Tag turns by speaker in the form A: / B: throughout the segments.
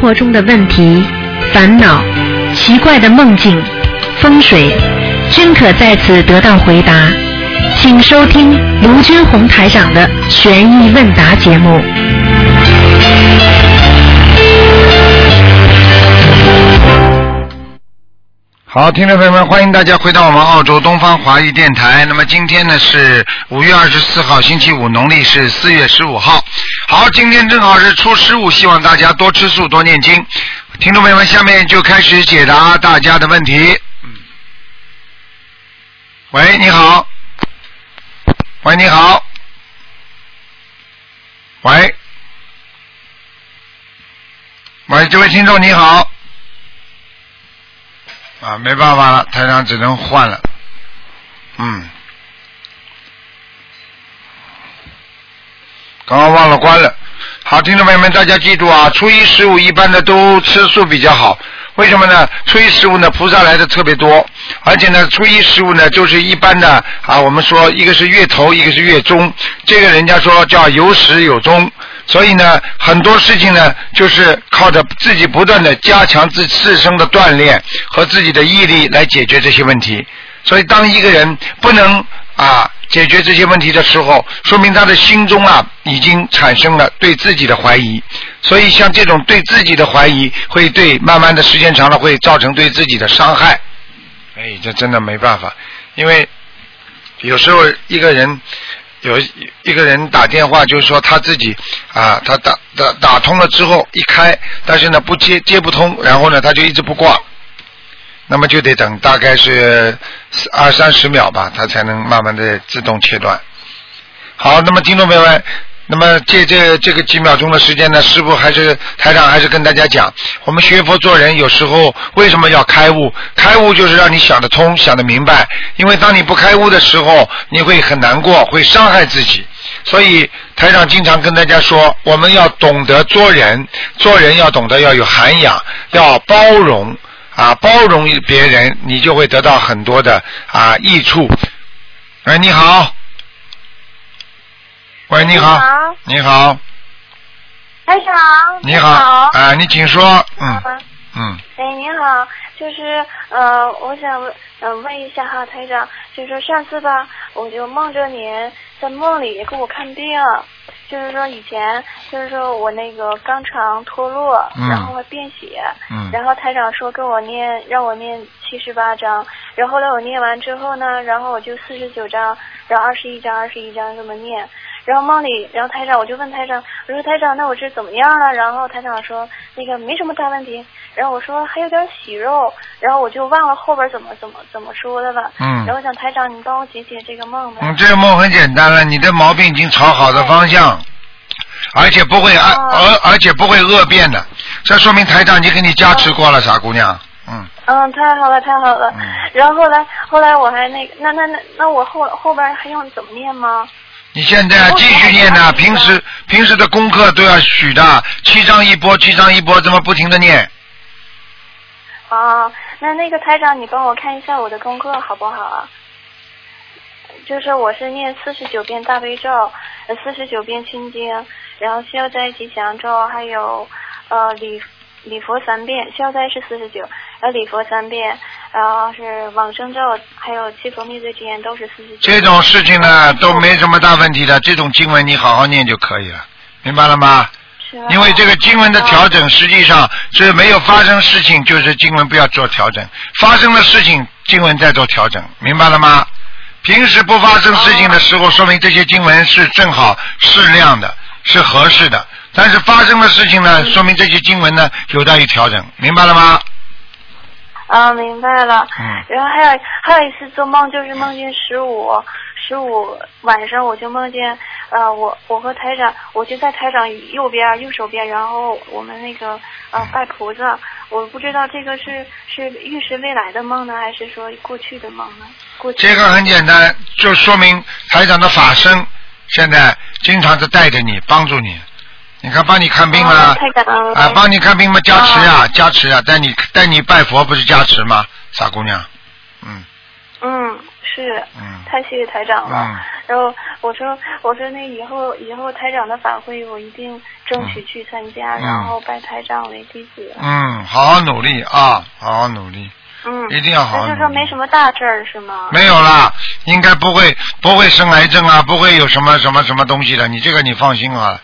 A: 活中的问题、烦恼、奇怪的梦境、风水，均可在此得到回答。请收听卢军红台长的《悬疑问答》节目。
B: 好，听众朋友们，欢迎大家回到我们澳洲东方华语电台。那么今天呢是五月二十四号，星期五，农历是四月十五号。好，今天正好是初十五，希望大家多吃素，多念经。听众朋友们，下面就开始解答大家的问题。嗯。喂，你好。喂，你好。喂。喂，这位听众你好。啊，没办法了，台长只能换了。嗯，刚刚忘了关了。好，听众朋友们，大家记住啊，初一十五一般的都吃素比较好。为什么呢？初一十五呢，菩萨来的特别多，而且呢，初一十五呢，就是一般的啊，我们说一个是月头，一个是月中，这个人家说叫有始有终。所以呢，很多事情呢，就是靠着自己不断的加强自自身的锻炼和自己的毅力来解决这些问题。所以，当一个人不能啊解决这些问题的时候，说明他的心中啊已经产生了对自己的怀疑。所以，像这种对自己的怀疑，会对慢慢的时间长了会造成对自己的伤害。哎，这真的没办法，因为有时候一个人。有一个人打电话，就是说他自己啊，他打打打通了之后一开，但是呢不接接不通，然后呢他就一直不挂，那么就得等大概是二三十秒吧，它才能慢慢的自动切断。好，那么听众朋友们。那么借这这个几秒钟的时间呢，师傅还是台长还是跟大家讲，我们学佛做人有时候为什么要开悟？开悟就是让你想得通、想得明白。因为当你不开悟的时候，你会很难过，会伤害自己。所以台长经常跟大家说，我们要懂得做人，做人要懂得要有涵养，要包容啊，包容别人，你就会得到很多的啊益处。哎，你好。喂，你好，你好，
C: 台长，
B: 你好，啊，你请说，嗯，嗯，
C: 哎，你好，就是呃，我想问嗯问一下哈，台长，就是说上次吧，我就梦着你在梦里给我看病，就是说以前就是说我那个肛肠脱落，然后会便血，
B: 嗯，
C: 然后台长说跟我念，让我念七十八章，然后来我念完之后呢，然后我就四十九章，然后二十一章，二十一章这么念。然后梦里，然后台长我就问台长，我说台长，那我这怎么样了？然后台长说那个没什么大问题。然后我说还有点息肉，然后我就忘了后边怎么怎么怎么说的了。
B: 嗯。
C: 然后想台长，你帮我解解这个梦吧。
B: 嗯，这个梦很简单了，你的毛病已经朝好的方向，而且不会而而而且不会恶变的，这说明台长已经给你加持过了，傻姑娘。嗯。
C: 嗯，太好了，太好了。嗯。然后后来后来我还那个，那那那那我后后边还用怎么念吗？
B: 你现在继续念呢，平时平时的功课都要许的，七张一波，七张一波，这么不停的念。
C: 啊，那那个台长，你帮我看一下我的功课好不好啊？就是我是念四十九遍大悲咒，四十九遍心经，然后消灾吉祥咒，还有呃礼礼佛三遍，消灾是四十九，呃礼佛三遍。然后是往生咒，还有七佛灭罪之言，都是四十九。
B: 这种事情呢，都没什么大问题的。这种经文你好好念就可以了，明白了吗？
C: 是。
B: 因为这个经文的调整，实际上是没有发生事情，就是经文不要做调整；发生了事情，经文再做调整，明白了吗？平时不发生事情的时候，说明这些经文是正好适量的，是合适的。但是发生了事情呢，说明这些经文呢有待于调整，明白了吗？
C: 啊，明白了。
B: 嗯。
C: 然后还有还有一次做梦，就是梦见十五十五晚上，我就梦见呃，我我和台长，我就在台长右边右手边，然后我们那个呃拜菩萨，我不知道这个是是预示未来的梦呢，还是说过去的梦呢？过去。
B: 这个很简单，就说明台长的法身现在经常在带着你，帮助你。你看，帮你看病
C: 吗？
B: 啊，帮你看病吗？加持呀，加持呀，带你带你拜佛不是加持吗？傻姑娘，
C: 嗯。嗯，是。嗯。太谢谢台长了。嗯。然后我说我说那以后以后台长的法会我一定争取去参加，
B: 嗯
C: 然后拜台长为弟子。
B: 嗯，好好努力啊，好好努力，
C: 嗯，
B: 一定要好好
C: 那就。说没什么大事儿是吗？
B: 没有啦，应该不会不会生癌症啊，不会有什么什么什么东西的，你这个你放心啊。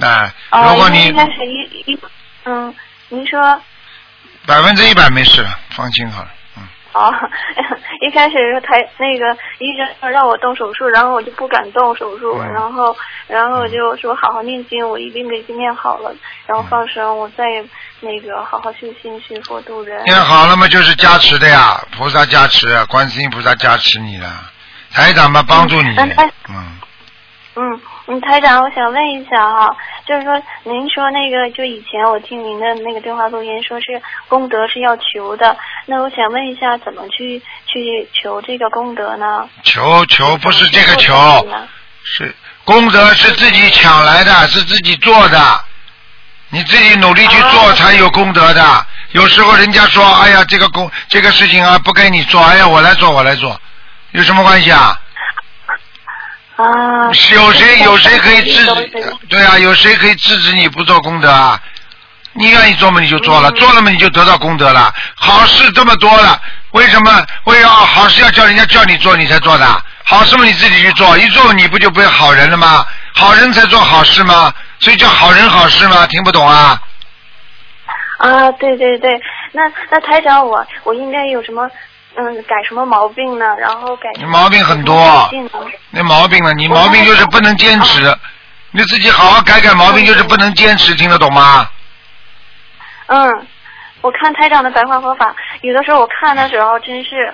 B: 哎，
C: 啊，
B: 如果你
C: 因为一开始一一嗯，您说
B: 百分之一百没事，放心好了。嗯，
C: 哦，一开始是台那个医生让我动手术，然后我就不敢动手术，
B: 嗯
C: 然后然后我就说好好念经，我一定给经念好了，然后放生，我再那个好好修心学佛度人。
B: 念好了嘛，就是加持的呀，菩萨加持，观世音菩萨加持你了，台长嘛帮助你。
C: 嗯，
B: 嗯，
C: 嗯，台长，我想问一下哈，就是说您说那个，就以前我听您的那个电话录音，说是功德是要求的，那我想问一下，怎么去去求这个功德呢？
B: 求求不是这个求，是功德是自己抢来的，是自己做的，你自己努力去做
C: 哦
B: 才有功德的。有时候人家说，哎呀，这个功这个事情啊，不该你做，哎呀，我来做，我来做，有什么关系啊？
C: 啊，
B: 有谁有谁可以制止？对啊，有谁可以制止你不做功德啊？你愿意做嘛，你就做了，
C: 嗯
B: 做了嘛，你就得到功德了。好事这么多了，为什么为要好事要叫人家叫你做你才做的？好事嘛你自己去做，一做你不就不是好人了吗？好人才做好事吗？所以叫好人好事吗？听不懂啊？
C: 啊，对对对，那那台长我我应该有什么嗯改什么毛病呢？然后改
B: 你毛病很多那毛病呢，你毛病就是不能坚持，你自己好好改改毛病，就是不能坚持，听得懂吗？
C: 嗯，我看台长的白话佛法，有的时候我看的时候真是，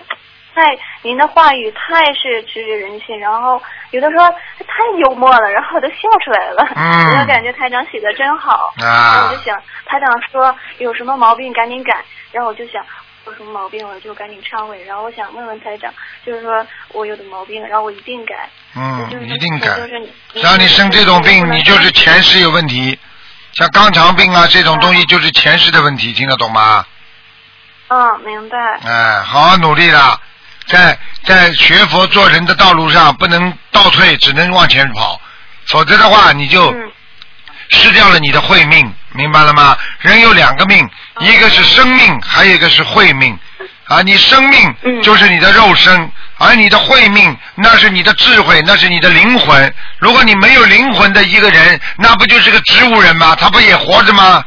C: 太您的话语太是直指人心，然后有的时候太幽默了，然后我都笑出来了。
B: 嗯
C: 我就感觉台长写的真好。
B: 啊
C: 然后我就想，台长说有什么毛病赶紧改，然后我就想。有什么毛病了就赶紧忏悔，然后我想问问台长，就是说我有的毛病，然后我一定改。
B: 嗯
C: 就是，
B: 一定改。
C: 就是你
B: 像你生这种病，你就是前世有问题。像肛肠病啊这种东西，就是前世的问题，听得懂吗？
C: 嗯，明白。
B: 哎，好好努力啦，在在学佛做人的道路上，不能倒退，只能往前跑，否则的话，你就
C: 嗯
B: 失掉了你的慧命，明白了吗？人有两个命，一个是生命，还有一个是慧命。啊，你生命
C: 嗯
B: 就是你的肉身，而你的慧命那是你的智慧，那是你的灵魂。如果你没有灵魂的一个人，那不就是个植物人吗？他不也活着吗？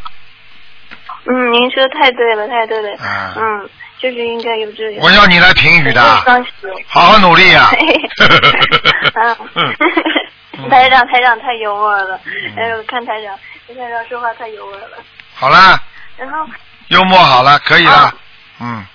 C: 嗯，您说的太对了，太对了。
B: 啊
C: 嗯，就是应该有这个。
B: 我要你来评语的，好好努力啊！
C: 嗯，台长，台长太幽默了。哎呦，看台长，跟台长说话太幽默了。
B: 好了，
C: 然后，
B: 幽默好了，可以了
C: 啊。
B: 嗯，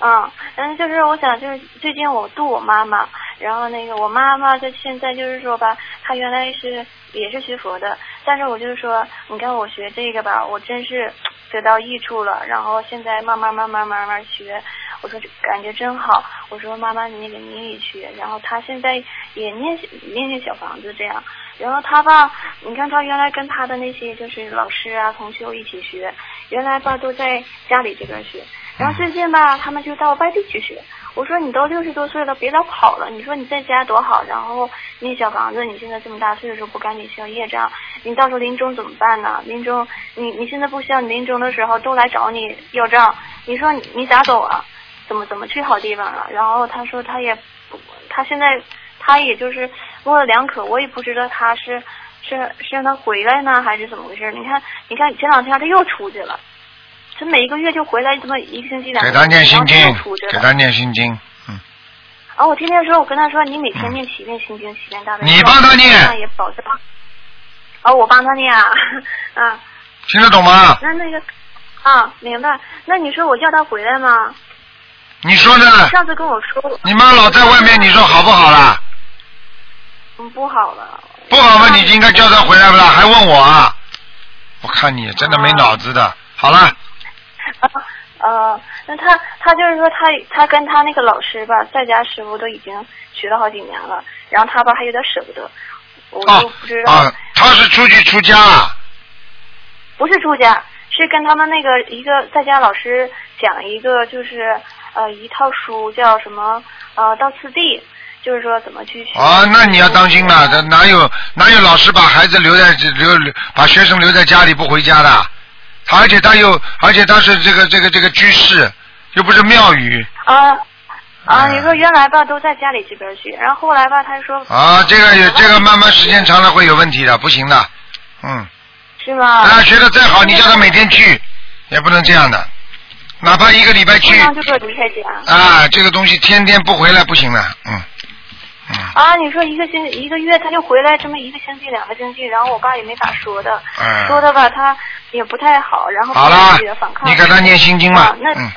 C: 嗯，嗯，就是我想，就是最近我度我妈妈，然后那个我妈妈她现在就是说吧，她原来是也是学佛的，但是我就是说，你看我学这个吧，我真是得到益处了，然后现在慢慢慢慢慢慢学，我说这感觉真好，我说妈妈你那个你也学，然后她现在也念念念小房子这样，然后他吧，你看他原来跟他的那些就是老师啊同学一起学，原来吧都在家里这边学。然后最近吧，他们就到外地去学。我说你都六十多岁了，别老跑了。你说你在家多好，然后那小房子，你现在这么大岁数不赶紧消业障，你到时候临终怎么办呢？临终你你现在不消，你临终的时候都来找你要账，你说你你咋走啊？怎么怎么去好地方啊？然后他说他也不，他现在他也就是模棱两可，我也不知道他是是是让他回来呢，还是怎么回事？你看你看前两天他又出去了。他每一个月就回来这么一个星期两
B: 给他念心经。给他念心经。嗯，
C: 啊，我天天说，我跟他说，你每天念七遍心经，七遍大悲咒。
B: 你帮他念
C: 那也保证。哦，我帮他念啊，啊，
B: 听得懂吗？
C: 那那个，啊，明白。那你说我叫他回来吗？
B: 你说呢？
C: 上次跟我说，
B: 你妈老在外面，你说好不好啦？
C: 嗯，不好了。
B: 不好嘛，你应该叫他回来不啦？还问我啊？我看你真的没脑子的。好了，
C: 啊，呃，那他他就是说他他跟他那个老师吧，在家师傅都已经学了好几年了，然后他吧还有点舍不得，我
B: 啊
C: 就不知道。
B: 啊，他是出去出家啊？
C: 不是出家，是跟他们那个一个在家老师讲一个，就是呃一套书叫什么呃到次第，就是说怎么去学。
B: 啊，那你要当心了，这哪有哪有老师把孩子留在留留把学生留在家里不回家的？他而且他又而且他是这个这个这个居士，又不是庙宇
C: 啊啊！
B: 嗯
C: 你说原来吧都在家里这边学，然后后来吧他说
B: 啊，这个有这个慢慢时间长了会有问题的，不行的，嗯，
C: 是吗？
B: 啊，学的再好，你叫他每天去，也不能这样的，哪怕一个礼拜去。啊，这个东西天天不回来不行的，嗯嗯
C: 啊，你说一个星一个月他就回来这么一个星期两个星期，然后我爸也没咋说的，
B: 嗯。
C: 说的吧他也不太好，然后
B: 好了
C: 自己的反，抗。
B: 你给他念心经嘛
C: 啊，那
B: 嗯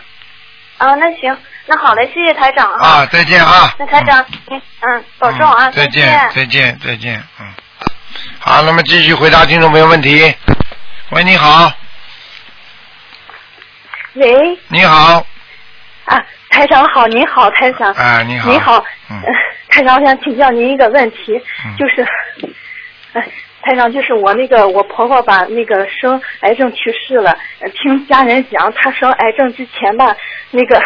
C: 啊，那行，那好嘞，谢谢台长哈。
B: 啊，再见啊。
C: 那台长，嗯嗯，保重啊，
B: 嗯再
C: 见。
B: 再见，再见，嗯。好，那么继续回答听众朋友问题。喂，你好，
D: 喂，
B: 你好，
D: 啊，台长好，你好，台长。
B: 啊，你好，
D: 你好，
B: 嗯
D: 呃 台长，我想请教您一个问题，
B: 嗯
D: 就是，呃，台长，就是我那个我婆婆吧，那个生癌症去世了，呃听家人讲，她生癌症之前吧，那个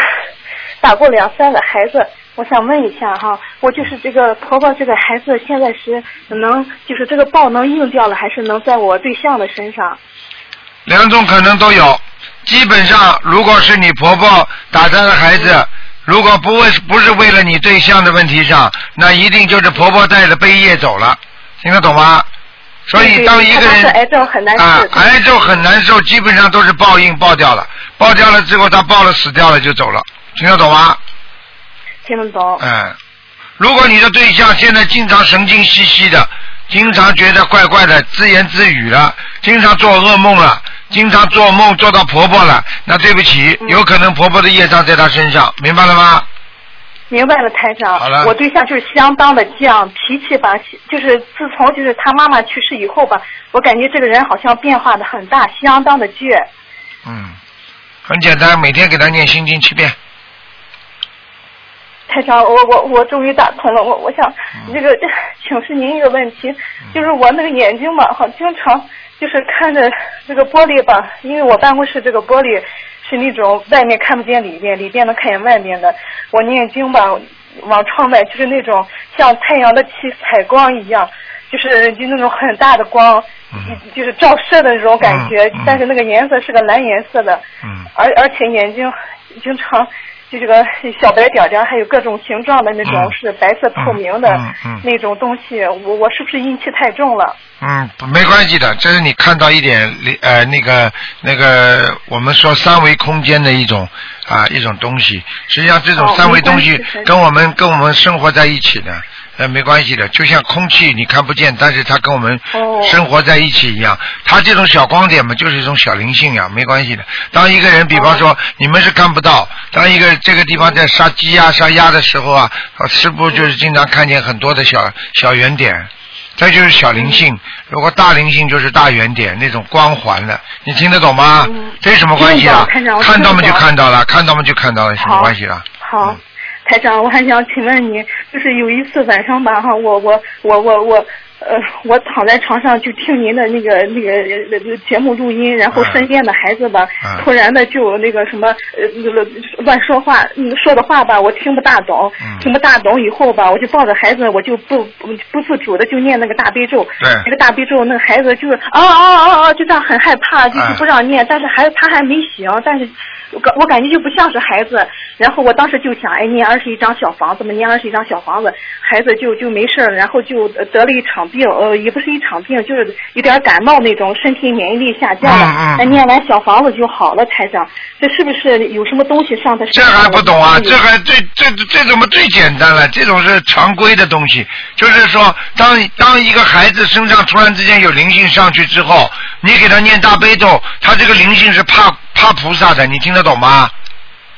D: 打过两三个孩子。我想问一下哈，我就是这个婆婆这个孩子现在是能就是这个报能硬掉了，还是能在我对象的身上？
B: 两种可能都有。基本上，如果是你婆婆打胎的孩子，如果不为不是为了你对象的问题上，那一定就是婆婆带着悲业走了，听得懂吗？所以当一个人啊，
D: 对
B: 癌症很难受，基本上都是报应报掉了，报掉了之后他报了死掉了就走了，听得懂吗？
D: 听得懂？
B: 嗯，如果你的对象现在经常神经兮兮的，经常觉得怪怪的，自言自语了，经常做噩梦了，经常做梦做到婆婆了，那对不起，
D: 嗯
B: 有可能婆婆的业障在她身上，明白了吗？
D: 明白了，台长。
B: 好了
D: 我对象就是相当的犟，脾气吧，就是自从就是他妈妈去世以后吧，我感觉这个人好像变化的很大，相当的倔。
B: 嗯，很简单，每天给他念心经七遍。
D: 台长，我我我终于打通了，我我想
B: 嗯
D: 这个 请示您一个问题，就是我那个眼睛嘛，好经常就是看着这个玻璃吧，因为我办公室这个玻璃是那种外面看不见里面，里面能看见外面的。我念经吧，往窗外就是那种像太阳的气采光一样，就是就那种很大的光，
B: 嗯
D: 就是照射的那种感觉，
B: 嗯嗯
D: 但是那个颜色是个蓝颜色的。
B: 嗯
D: 而而且眼睛经常就这个小白点点，还有各种形状的那种
B: 嗯。
D: 是白色透明的那种东西，我我是不是阴气太重了？
B: 嗯，没关系的，这是你看到一点呃那个那个我们说三维空间的一种啊一种东西，实际上这种
D: 哦
B: 三维东西跟我们跟我们生活在一起的，呃没关系的，就像空气你看不见，但是它跟我们
D: 哦
B: 生活在一起一样，它这种小光点嘛就是一种小灵性呀，没关系的。当一个人比方说你们是看不到，当一个这个地方在杀鸡呀、杀鸭的时候啊，啊师傅就是经常看见很多的小小圆点。这就是小灵性，如果大灵性就是大圆点那种光环了，你听得懂吗？
D: 嗯
B: 这有什么关系啊看到嘛就看到了，看到嘛就看到了，什么关系了？
D: 好
B: 嗯，
D: 台长，我还想请问你，就是有一次晚上吧，哈，我我我我我。呃，我躺在床上就听您的那个那个呃节目录音，然后
B: 嗯
D: 身边的孩子吧，
B: 嗯
D: 突然的就那个什么呃那个乱说话，嗯说的话吧我听不大懂，
B: 嗯
D: 听不大懂以后吧，我就抱着孩子，我就不不不自主的就念那个大悲咒，那个大悲咒，那个孩子就是啊啊啊啊，就这样很害怕，就是
B: 嗯
D: 不让念，但是还他还没醒，但是我感我感觉就不像是孩子，然后我当时就想，哎，念二十一张小房子嘛，念二十一张小房子，孩子就就没事儿，然后就呃得了一场病，呃，也不是一场病，就是有点感冒那种，身体免疫力下降了。
B: 嗯嗯
D: 念完小房子就好了，台长，这是不是有什么东西上的身
B: 这？还不懂啊？这还最这这怎么最简单了？这种是常规的东西，就是说，当当一个孩子身上突然之间有灵性上去之后，你给他念大悲咒，他这个灵性是怕怕菩萨的，你听得懂吗？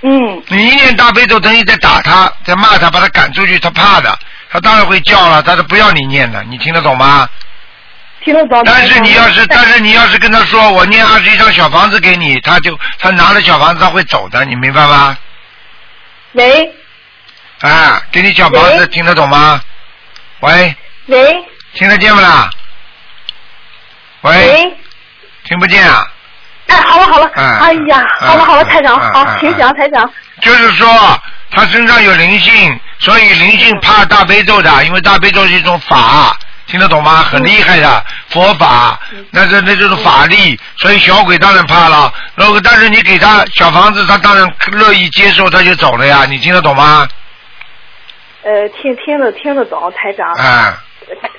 D: 嗯
B: 你一念大悲咒，等于在打他，在骂他，把他赶出去，他怕的，他当然会叫了，他是不要你念的，你听得懂吗？
D: 听得懂。
B: 但是你要是，
D: 但
B: 但是你要是跟他说，我念二十一张小房子给你，他就他拿了小房子他会走的，你明白吗？
D: 喂
B: 啊，给你小房子听得懂吗？喂，
D: 喂
B: 听得见不啦？喂，
D: 喂，
B: 听不见啊？
D: 啊哎，好了好了，
B: 嗯
D: 哎呀，
B: 嗯
D: 好了好了，
B: 嗯
D: 台长，好
B: 嗯嗯，
D: 请讲台长。
B: 就是说他身上有灵性，所以灵性怕大悲咒的，因为大悲咒是一种法，听得懂吗？很厉害的佛法，那这那就是法力，所以小鬼当然怕了。如果但是你给他小房子，他当然乐意接受，他就走了呀。你听得懂吗？
D: 呃，听听得听得懂，台长。
B: 啊，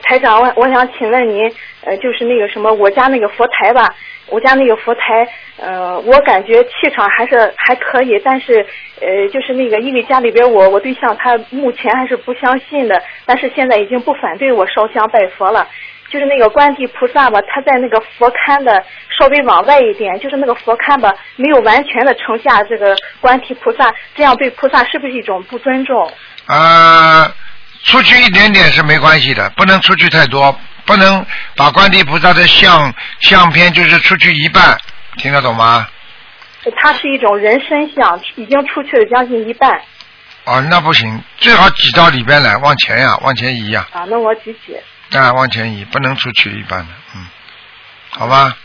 D: 台长，我我想请问您，呃，就是那个什么，我家那个佛台吧，我家那个佛台，呃，我感觉气场还是还可以，但是，呃，就是那个，因为家里边我我对象他目前还是不相信的，但是现在已经不反对我烧香拜佛了。就是那个观地菩萨吧，他在那个佛龛的稍微往外一点，就是那个佛龛吧，没有完全的承下这个观地菩萨，这样对菩萨是不是一种不尊重？
B: 呃，出去一点点是没关系的，不能出去太多，不能把观地菩萨的相相片就是出去一半，听得懂吗？
D: 它是一种人身像，已经出去了将近一半
B: 哦，那不行，最好挤到里边来，往前呀、往前移呀、
D: 啊。那我挤挤，
B: 啊，往前移，不能出去一半的，嗯，好吧，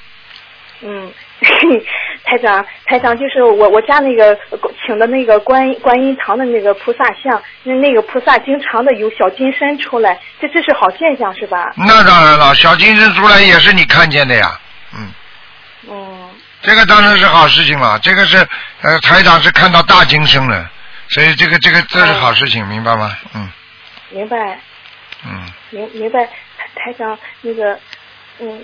D: 嗯，台长，台长就是我我家那个请的那个观观音堂的那个菩萨像，那那个菩萨经常的有小金身出来，这这是好现象是吧？
B: 那当然了，小金身出来也是你看见的呀，嗯，
D: 嗯
B: 这个当然是好事情了，这个是呃台长是看到大金身了，所以这个这个这是好事情，明白吗？嗯
D: 明白
B: 嗯，
D: 明明白，台台长那个嗯。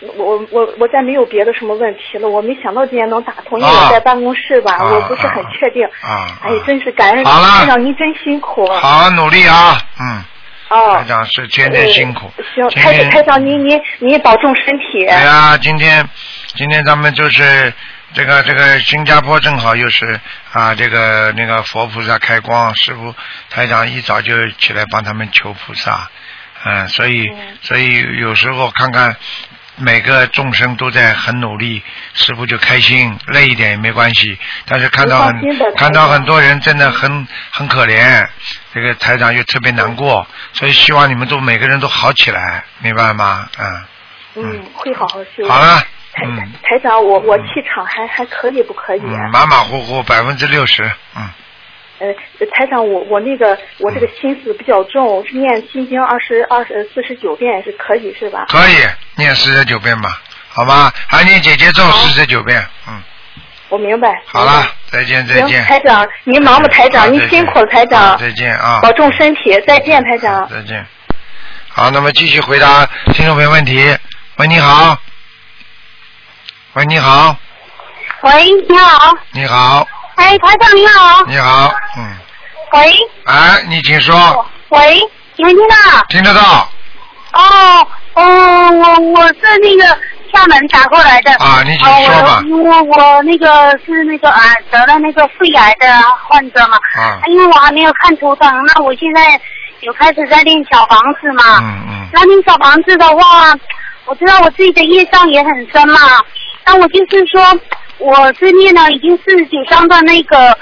D: 我我我我再没有别的什么问题了，我没想到今天能打通，因为
B: 啊
D: 我在办公室吧，
B: 啊
D: 我不是很确定。
B: 啊，
D: 哎，真是感恩台长，您真辛苦。
B: 好努力啊，嗯，
D: 哦
B: 台，长是天天辛苦，
D: 呃行，台台长，您您您保重身体。
B: 哎呀，今天今天咱们就是这个这个新加坡正好又是啊这个那个佛菩萨开光，师傅台长一早就起来帮他们求菩萨，嗯，所以
D: 嗯
B: 所以有时候看看。每个众生都在很努力，师傅就开心，累一点也没关系。但是看到很看到很多人真的很很可怜，这个台长又特别难过，所以希望你们都每个人都好起来，明白吗？嗯，
D: 嗯，会好好修。
B: 好了，
D: 台
B: 嗯
D: 台长，我我气场还还可以不可以啊？
B: 嗯，马马虎虎百分之六十，嗯，
D: 呃，台长，我我那个我这个心思比较重，念心经二十二十四十九遍是可以是吧？
B: 可以念四十九遍吧，好吧？还念姐姐咒四十九遍，嗯，
D: 我明白。
B: 好了，再见再，见。
D: 台长，您忙吧，台长，您辛苦了，台长，
B: 再见啊。
D: 保重身体，再见，台长。
B: 再见。好，那么继续回答听众朋友问题。喂，你好。喂，你好，
E: 喂，你好，
B: 你好，
E: 哎，台长你好，
B: 你好，嗯，
E: 喂，
B: 哎，你请说，
E: 喂，听没听到？
B: 听得到
E: 哦，哦，我我是那个厦门打过来的。
B: 啊？你请
E: 哦，
B: 说吧
E: 我。我我那个是那个啊得了那个肺癌的患者嘛，
B: 啊，
E: 因为我还没有看图腾，那我现在有开始在练小房子嘛。
B: 嗯嗯，
E: 那练小房子的话，我知道我自己的业障也很深嘛，但我就是说，我是念了已经四十九章的那个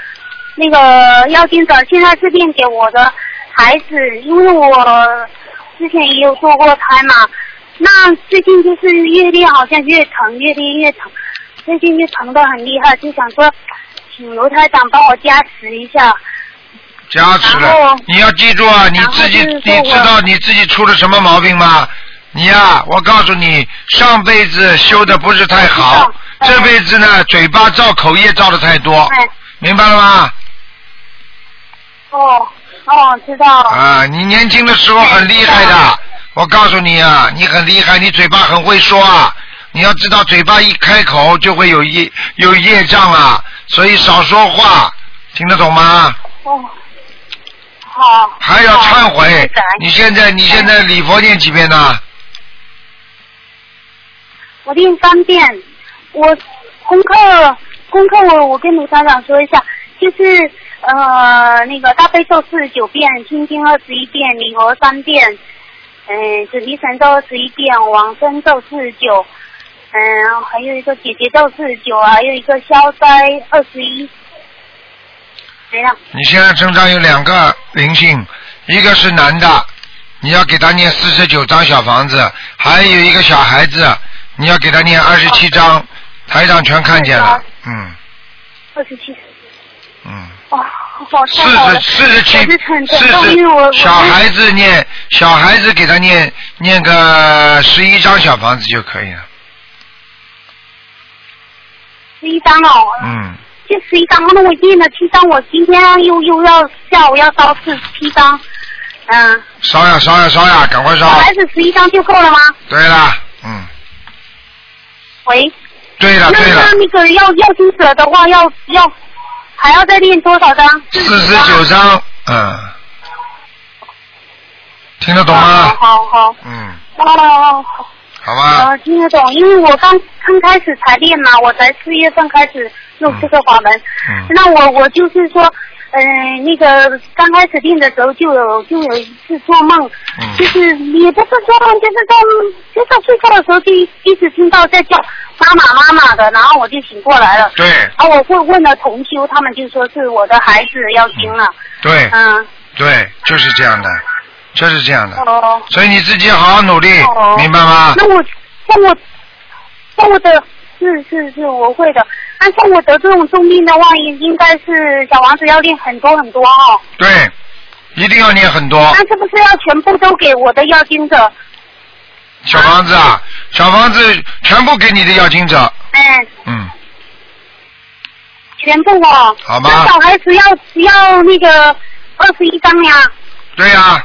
E: 那个要经者，现在是练给我的孩子，因为我之前也有做过胎嘛，那最近就是越练好像越疼，越练越疼，最近就疼的很厉害，就想说，请刘台长帮我加持一下。
B: 加持了。你要记住啊，你自己你知道你自己出了什么毛病吗？你呀、我告诉你，上辈子修的不是太好，这辈子呢，嘴巴造口业造的太多，
E: 哎，
B: 明白了吗？
E: 哦哦，知道。
B: 啊，你年轻的时候很厉害的，我告诉你啊，你很厉害，你嘴巴很会说啊。你要知道，嘴巴一开口就会有业有业障啊，所以少说话，听得懂吗？
E: 哦，好。
B: 还要忏悔。你现在你现在礼佛念几遍呢？
E: 我念三遍，我功课功课我我跟卢厂长说一下，就是呃那个大悲咒四十九遍，心经二十一遍，礼佛三遍，嗯、准提神咒二十一遍，往生咒四十九，嗯，还有一个姐姐咒四十九啊，还有一个消灾二十一，没了。
B: 你现在身上有两个灵性，一个是男的，你要给他念四十九张小房子，还有一个小孩子，你要给他念二十七张，台长全看见了，嗯
E: 二十七。
B: 嗯。
E: 哇，好
B: 四！十四十七四十小孩子念小孩子给他念念个十一张小房子就可以了，
E: 十一张哦，
B: 嗯，
E: 就十一张，那我念了七张，我今天又又要下午要烧四十七张，嗯，
B: 烧呀烧呀烧呀，赶快烧！
E: 小孩子十一张就够了吗？
B: 对啦，嗯，
E: 喂，
B: 对了对了
E: 那那，那个要要经者的话，要要还要再练多少张？
B: 四十九张，嗯，听得懂
E: 好
B: 吗？
E: 好好，
B: 嗯，
E: 哦哦哦。
B: 好吧，
E: 啊，听得懂，因为我刚刚开始才练嘛，我才四月份开始用这个法门。
B: 嗯
E: 那我我就是说，嗯、那个刚开始定的时候就有就有一次做梦，
B: 嗯
E: 就是也不是做梦，就是在就在睡觉的时候就一一直听到在叫妈妈妈妈的，然后我就醒过来了。
B: 对
E: 然后，我会问了同修，他们就说是我的孩子要听了。
B: 对
E: 嗯，
B: 对，就是这样的，就是这样的，
E: 哦。
B: 所以你自己好好努力
E: 哦，
B: 明白吗？
E: 那我那我那我的是是是我会的，那像我得这种重病的话，应应该是小王子要练很多很多哦。
B: 对，一定要练很多
E: 那是不是要全部都给我的要经者？
B: 小房子啊，小房子全部给你的要经者，
E: 嗯，
B: 嗯，
E: 全部哦。
B: 好吗
E: 那小孩子要要那个二十一张呀。
B: 对呀、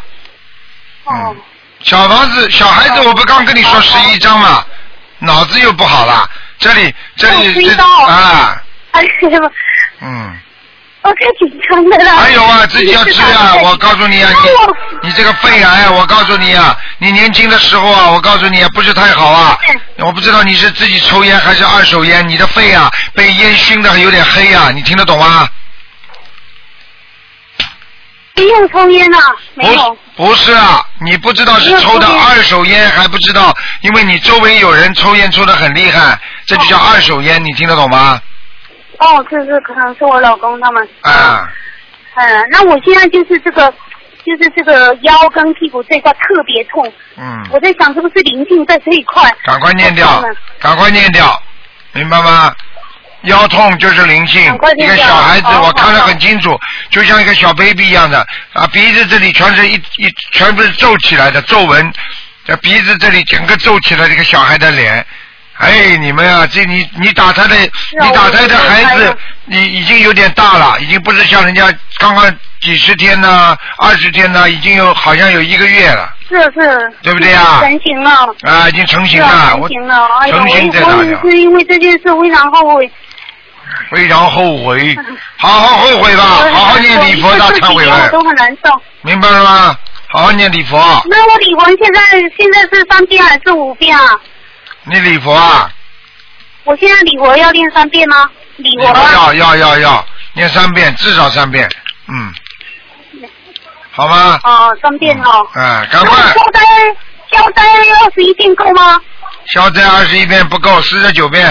E: 哦
B: 嗯。小房子，小孩子，我不刚跟你说十一张嘛，脑子又不好了。这里，这里，
E: 哦11
B: 这
E: 张哦
B: 啊，
E: 哎呦，
B: 嗯，
E: 我太紧张的了。
B: 还有啊，自己要吃啊！我告诉你啊，你你这个肺癌，我告诉你啊，你年轻的时候啊，我告诉你啊，不是太好啊。我不知道你是自己抽烟还是二手烟，你的肺啊被烟熏的有点黑啊，你听得懂吗？
E: 没有抽烟啊，没
B: 不
E: 有。
B: 不是啊，你不知道是抽的二手烟还不知道，因为你周围有人抽烟抽的很厉害，这就叫二手烟，你听得懂吗？
E: 哦，是是，可能是我老公他们。
B: 啊，
E: 嗯，那我现在就是这个，就是这个腰跟屁股这一块特别痛。
B: 嗯，
E: 我在想是不是灵性在这一块？
B: 赶快念掉赶快念掉，明白吗？腰痛就是灵性一个小孩子
E: 好
B: 我看得很清楚，就像一个小 baby 一样的啊，鼻子这里全是一一全部是皱起来的皱纹，这鼻子这里整个皱起来这个小孩的脸。哎，你们啊，这你你打胎的，
E: 啊
B: 你打胎的孩子你已经有点大了，已经不是像人家刚刚几十天呢、二十天呢，已经有好像有一个月了
E: 是是。
B: 对不对呀
E: 成型了。
B: 啊，已经成型了，我
E: 成型了。哎呀，
B: 成型在
E: 我
B: 哪里啊
E: 我也是因为这件事非常后悔。
B: 非常后悔，好好后悔吧，
E: 我
B: 好好念礼佛大忏悔文，
E: 我都很难受。
B: 明白了吗？好好念礼佛，
E: 那我礼文现在现在是三遍还是五遍啊？
B: 你礼佛啊，
E: 我现在礼佛要念三遍吗？礼
B: 礼佛。要要要要念三遍，至少三遍，嗯，好吗？
E: 哦，三遍哦。
B: 嗯，赶快，
E: 消灾消灾二十一遍够吗？
B: 消灾二十一遍不够，四十九遍，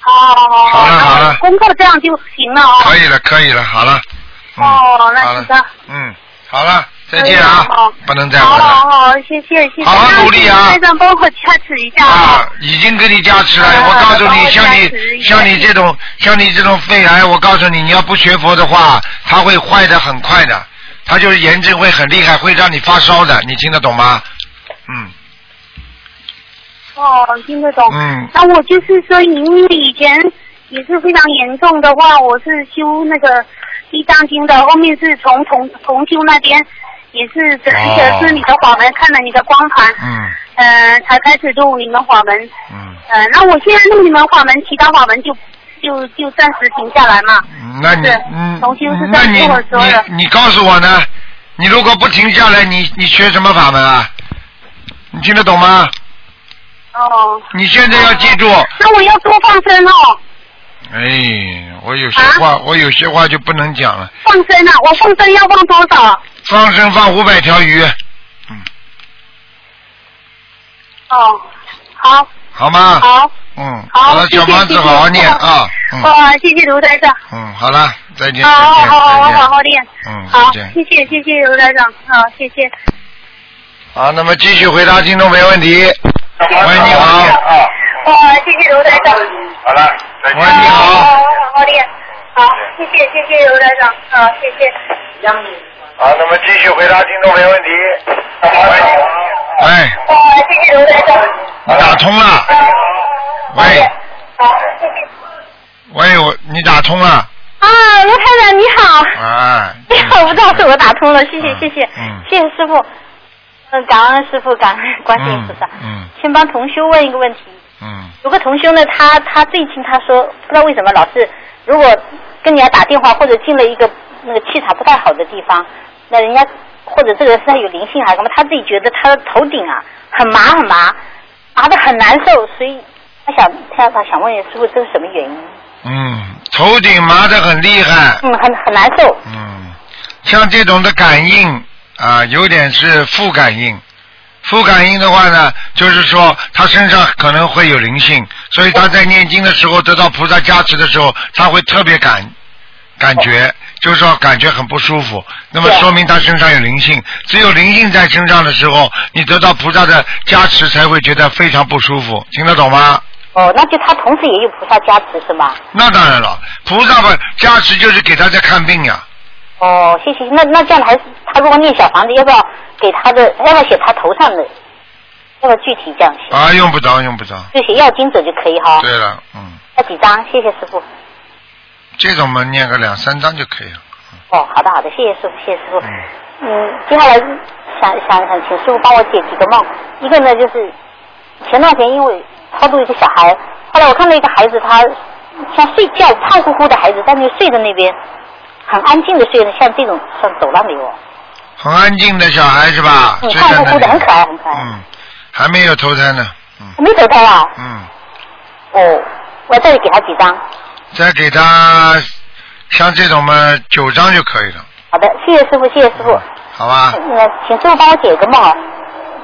E: 好好
B: 好了好了
E: 功课这样就行了哦。
B: 可以了，可以了，好了，嗯，
E: 哦，那行的。，
B: 嗯，好了，再见啊
E: 好，
B: 不能再
E: 好。好好，谢谢谢谢。
B: 好好努力啊
E: 那台长帮我加持一下
B: 啊，已经给你加持了。
E: 啊
B: 我告诉你，像你像你这种像你这种肺癌，我告诉你，你要不学佛的话，它会坏的很快的，它就是炎症会很厉害，会让你发烧的。你听得懂吗？嗯
E: 哦，听得懂。
B: 嗯，
E: 那我就是说，因为以前也是非常严重的话，我是修那个地藏经的，后面是从同同修那边也是得
B: 哦
E: 得知你的法门，看了你的光盘，
B: 嗯
E: 呃，才开始录你们法门。
B: 嗯
E: 呃，那我现在录你们法门，其他法门就就就暂时停下来嘛。
B: 嗯，那你
E: 是
B: 嗯
E: 同修是，
B: 那你
E: 这样跟我说的
B: 你你告诉我呢？你如果不停下来，你你学什么法门啊？你听得懂吗？
E: 哦。
B: 你现在要记住，
E: 那我要多放生哦，
B: 哎，我有些
E: 啊
B: 话，我有些话就不能讲了。
E: 放生啊，我放生要放多少？
B: 放生放五百条鱼，嗯
E: 哦，好，
B: 好吗？
E: 好，
B: 嗯，
E: 好，
B: 了，小房子好好念啊，嗯
E: 啊，谢谢卢台长。
B: 嗯，好了，再见，
E: 好好
B: 再见，
E: 好好，我好好练。
B: 嗯，
E: 好，谢谢谢谢卢台长，好，谢谢。
B: 好，那么继续回答听众没问题。喂，你好。
E: 哇，谢谢刘台长。
B: 好了，再
E: 喂，你好。好嘞，好，谢谢谢谢刘台长，好，谢谢。
B: 好，那么继续回答听众朋友问题。喂，喂，
E: 哇，谢谢刘台长。
B: 打通了。喂，
E: 好，谢谢。
B: 喂，我你打通了。
F: 啊，卢台长你好。
B: 哎。
F: 哎呀，我不知道是我打通了，谢谢谢谢，
B: 嗯
F: 谢谢师傅。嗯，感恩师傅，感恩观世音菩萨。
B: 嗯
F: 先帮同修问一个问题，
B: 嗯
F: 有个同修呢，他他最近他说不知道为什么老是如果跟人家打电话或者进了一个那个气场不太好的地方，那人家或者这个人身上有灵性还是什么，他自己觉得他的头顶啊很麻很麻，麻的很难受，所以他想他他想问师傅这是什么原因？
B: 嗯，头顶麻的很厉害。
F: 嗯，很很难受。
B: 嗯，像这种的感应啊，有点是副感应。负感应的话呢，就是说他身上可能会有灵性，所以他在念经的时候得到菩萨加持的时候，他会特别感感觉，就是说感觉很不舒服。那么说明他身上有灵性，只有灵性在身上的时候，你得到菩萨的加持才会觉得非常不舒服，听得懂吗？
F: 哦，那就他同时也有菩萨加持是吗？
B: 那当然了，菩萨的加持就是给他在看病呀。
F: 哦，谢谢。那那这样还是他如果念小房子，要不要给他的，要不要写他头上的？要不要具体这样写？
B: 啊，用不着，用不着。
F: 就写要经者就可以哈。
B: 对了，嗯，
F: 要几张？谢谢师傅。
B: 这种嘛，念个两三张就可以了。
F: 哦，好的好的，谢谢师傅，谢谢师傅。嗯，接下来想想想请师傅帮我解几个梦。一个呢就是前段时间因为超度一个小孩，后来我看到一个孩子他像睡觉胖乎乎的孩子，但是睡在那边很安静的睡呢，像这种像走了没有？
B: 很安静的小孩是吧？
F: 嗯，
B: 睡在那里
F: 胖乎乎的，很可爱很可爱。
B: 嗯，还没有投胎呢。
F: 嗯没投胎啊？
B: 嗯，
F: 哦，我再给他几张。
B: 再给他像这种嘛，九张就可以了，
F: 好的，谢谢师傅，谢谢师傅。
B: 好吧？
F: 那请师傅帮我解个梦啊，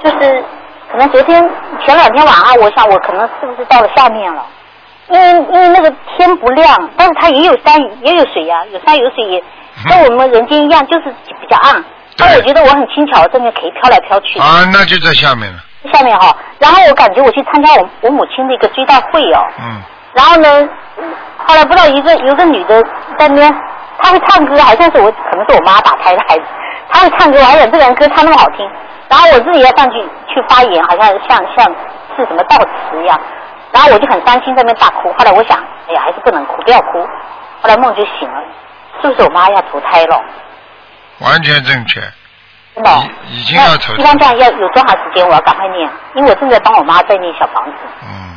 F: 就是可能昨天前两天晚上，我想我可能是不是到了下面了，因为因为那个天不亮，但是它也有山也有水呀、有山有水也跟我们人间一样，就是比较暗。但我觉得我很轻巧，这边可以飘来飘去。
B: 啊，那就在下面了。
F: 下面哈，然后我感觉我去参加我我母亲的一个追悼会哦，
B: 嗯，
F: 然后呢，后来不知道一个有个女的在那边，她会唱歌，好像是我可能是我妈打胎的孩子，她会唱歌，我还想这个人歌唱那么好听，然后我自己要上去去发言，好像像像是什么悼词一样，然后我就很伤心在那边大哭，后来我想，哎呀还是不能哭，不要哭，后来梦就醒了，是不是我妈要投胎了？
B: 完全正确。
F: 真的哦、
B: 已经要投
F: 那一般这样要有多长时间？我要赶快念，因为我正在帮我妈在念小房子。
B: 嗯，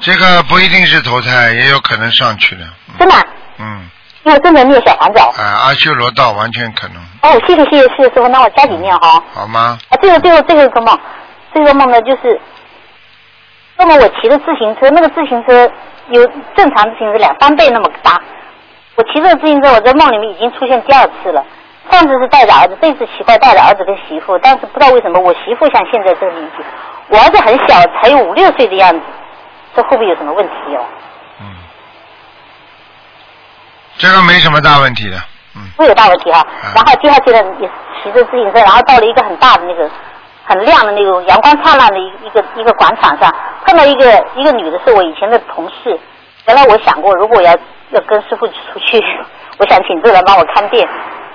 B: 这个不一定是投胎，也有可能上去的。
F: 真的啊、
B: 嗯，
F: 因为我正在念小房子哦。
B: 啊，阿修罗道完全可能，
F: 哦，谢谢谢谢谢谢师傅，那我加紧念哈。
B: 好吗？
F: 啊，这个这个这个一个梦，这个梦呢就是，那么我骑的自行车，那个自行车有正常自行车两三倍那么大，我骑这个自行车，我在梦里面已经出现第二次了。上次是带着儿子，这次奇怪带着儿子跟媳妇，但是不知道为什么我媳妇像现在这个年纪，我儿子很小，才有五六岁的样子，这会不会有什么问题哦？
B: 嗯这个没什么大问题的。
F: 不会有大问题哈。
B: 嗯
F: 然后接下去呢，也骑着自行车，然后到了一个很大的那个很亮的那种阳光灿烂的一一个一个广场上，碰到一个一个女的，是我以前的同事。原来我想过，如果要要跟师傅出去，我想请这个人帮我看店，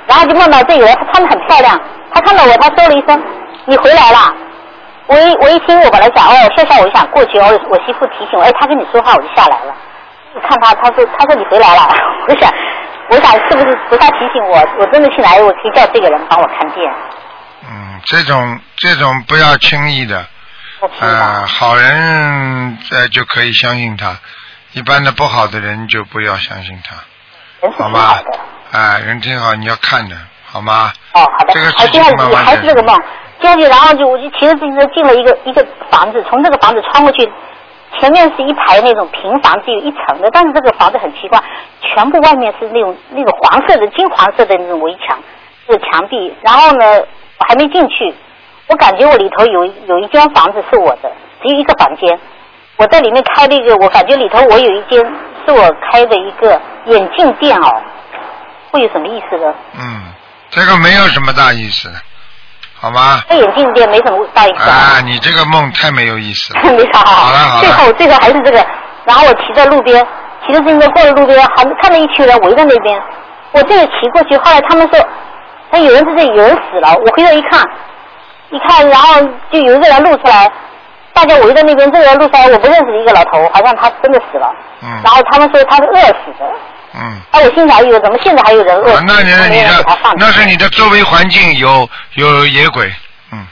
F: 然后就梦到这个人，她穿的很漂亮，她看到我，她说了一声：“你回来了。”我一我一听，我本来想哦笑笑，我就想过去，哦，我媳妇提醒我，哎，她跟你说话，我就下来了。看他，他说他说你回来了，我想我想是不是菩萨提醒我，我真的去来，我可以叫这个人帮我看店。
B: 嗯，这种这种不要轻易的，呃，好人呃就可以相信他，一般的不好的人就不要相信他，好吧？哎、人挺好，你要看的，好吗？
F: 哦，好的。
B: 这个
F: 好，
B: 事情
F: 接下来也
B: 慢慢
F: 还是这个梦，接下去然后就我就骑着自行车进了一个一个房子，从这个房子穿过去，前面是一排那种平房，只有一层的，但是这个房子很奇怪，全部外面是那种那种黄色的金黄色的那种围墙，这个墙壁，然后呢，我还没进去，我感觉我里头有有一间房子是我的，只有一个房间。我在里面开了一个，我感觉里头我有一间是我开的一个眼镜店哦，会有什么意思呢？
B: 嗯，这个没有什么大意思，好吗？
F: 开眼镜店没什么大意思。
B: 啊，你这个梦太没有意思了。
F: 没啥好。
B: 好了好了
F: 最后最后还是这个，然后我骑在路边，骑着自行车过了路边，还看到一群人围在那边，我这个骑过去，后来他们说，哎，有人在这里，有人死了，我回头一看，一看，然后就有一个人露出来，大家围在那边，这个人露出来，我不认识的一个老头，好像他真的死了，
B: 嗯
F: 然后他们说他是饿死的，
B: 嗯。
F: 哎，我心想，有怎么现在还有人饿死？
B: 啊，那你
F: 没
B: 你的那是你的周围环境有有野鬼，嗯。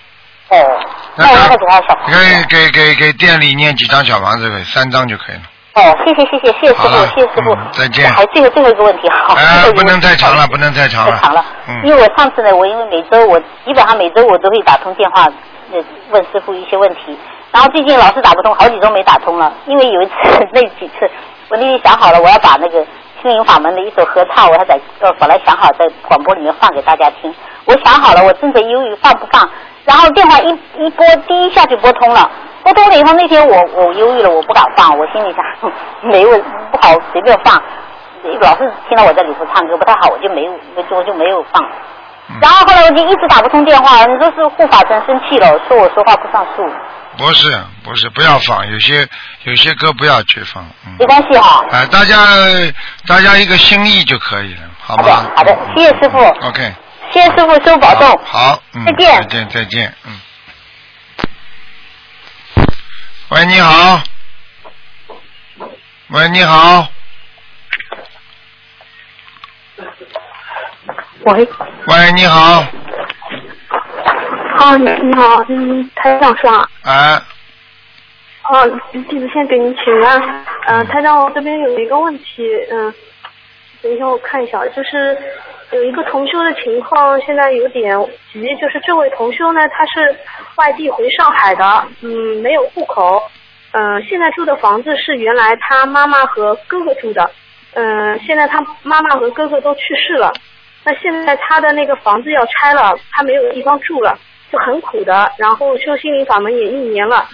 F: 哦，那我要给他小房子。
B: 给给给给店里念几张小房子，给三张就可以了。
F: 哦，谢谢谢谢谢谢师傅，谢谢师傅。
B: 嗯再见
F: 还最后最后一个问题，好。最后
B: 哎，不能
F: 问题
B: 太长了，不能太长了。
F: 太长了。
B: 嗯
F: 因为我上次呢，我因为每周我基本上每周我都会打通电话，呃，问师傅一些问题。然后最近老是打不通，好几周没打通了。因为有一次那几次，我那天想好了，我要把那个心灵法门的一首合唱，我还在呃本来想好在广播里面放给大家听。我想好了，我正在犹豫放不放。然后电话一一拨，第一下就拨通了。拨通了以后，那天我我犹豫了，我不敢放，我心里想 没有不好随便放。老是听到我在里头唱歌不太好，我就没有我就我就没有放。
B: 嗯
F: 然后后来我就一直打不通电话，你说是护法神生气了，说我说话不算数，
B: 不是不是，不要放，有些有些歌不要去放，嗯
F: 没。关系哈。
B: 哎，大家大家一个心意就可以了，好
F: 好的？好的，谢谢师傅
B: ，OK，
F: 谢谢师傅，师傅保重。
B: 好，嗯，
F: 再见
B: 再见，再见，嗯。喂，你好。喂，你好。
C: 喂，
B: 喂，你好。
C: 啊，你你好，嗯，台长是吧？
B: 哎，
C: 哦，弟子先给您请安。嗯、台长，我这边有一个问题，嗯、等一下我看一下，就是有一个同修的情况，现在有点急，就是这位同修呢，他是外地回上海的，嗯，没有户口，嗯、现在住的房子是原来他妈妈和哥哥住的，嗯、现在他妈妈和哥哥都去世了，那现在他的那个房子要拆了，他没有地方住了，就很苦的。然后修心灵法门也一年了，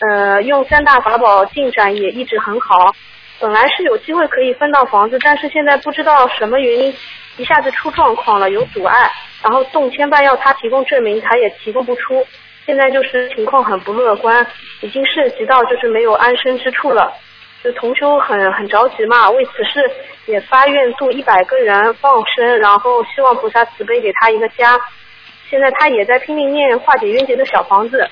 C: 呃，用三大法宝进展也一直很好。本来是有机会可以分到房子，但是现在不知道什么原因，一下子出状况了，有阻碍。然后动迁办要他提供证明，他也提供不出。现在就是情况很不乐观，已经涉及到就是没有安身之处了。就同修很很着急嘛，为此事也发愿度一百个人放生，然后希望菩萨慈悲给他一个家。现在他也在拼命念化解冤结的小房子，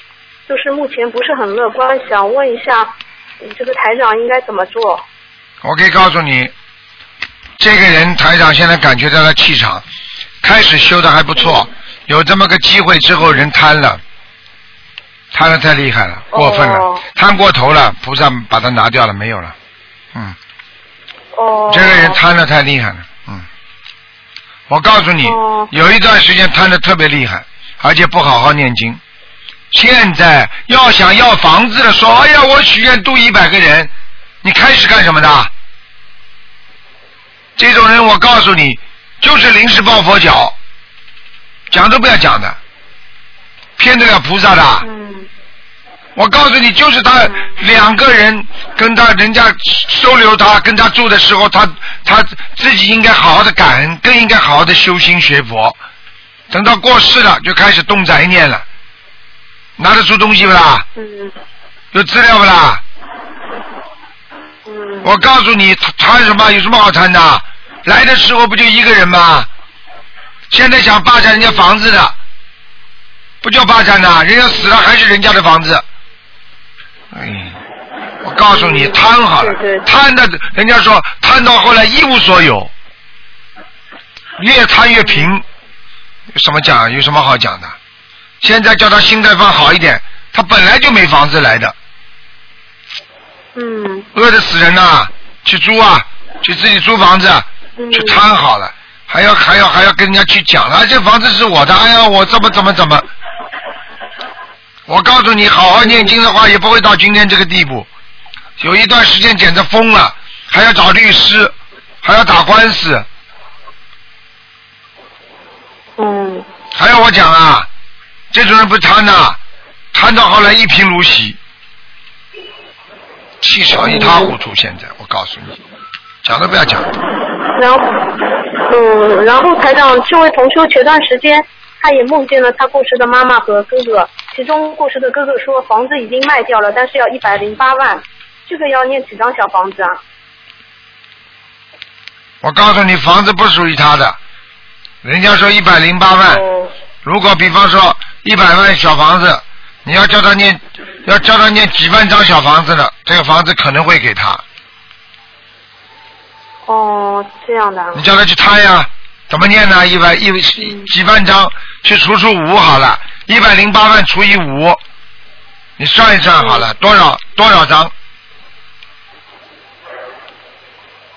C: 就是目前不是很乐观，想问一下，嗯这个台长应该怎么做？
B: 我可以告诉你，这个人台长现在感觉到他气场，开始修的还不错，有这么个机会之后人贪了，贪的太厉害了，过分了，
C: 哦
B: 贪过头了，菩萨把他拿掉了，没有了，嗯，
C: 哦，
B: 这个人贪的太厉害了，嗯，我告诉你，
C: 哦
B: 有一段时间贪的特别厉害，而且不好好念经。现在要想要房子的，说哎呀，我许愿度一百个人，你开始干什么的？这种人，我告诉你，就是临时抱佛脚，讲都不要讲的，骗得了菩萨的。
C: 嗯
B: 我告诉你，就是他两个人跟他人家收留他，跟他住的时候，他他自己应该好好的感恩，更应该好好的修心学佛。等到过世了，就开始动宅念了，拿得出东西不啦？
C: 嗯
B: 有资料不啦？
C: 嗯
B: 我告诉你，贪贪什么？有什么好贪的？来的时候不就一个人吗？现在想霸占人家房子的，不叫霸占呐，人家死了还是人家的房子。哎，我告诉你，贪好了贪的，人家说贪到后来一无所有，越贪越贫，有什么讲？有什么好讲的？现在叫他心态放好一点，他本来就没房子来的，
C: 嗯
B: 饿的死人呐、去租啊，去自己租房子，
C: 嗯
B: 去贪好了，还要还要还要跟人家去讲了，这房子是我的，哎呀，我怎么怎么怎么。我告诉你，好好念经的话，也不会到今天这个地步。有一段时间简直疯了，还要找律师，还要打官司，
C: 嗯
B: 还要我讲啊？这种人不贪呐，贪到后来一贫如洗，气场一塌糊涂。现在我告诉你，讲都不要讲。
C: 然后，嗯，然后台长，这位同修前段时间
G: 他也梦见了他过世的妈妈和哥哥，其中过世的哥哥说房子已经卖掉了，但是要一百零八万，这个要念几张小房子啊？
B: 我告诉你，房子不属于他的，人家说一百零八万。
G: 哦
B: 如果比方说一百万小房子，你要叫他念，要叫他念几万张小房子的，这个房子可能会给他。
G: 哦，这样的啊。
B: 你叫他去摊呀，怎么念呢？一百一几万张，去除除五好了，一百零八万除以五，你算一算好了，多少多少张？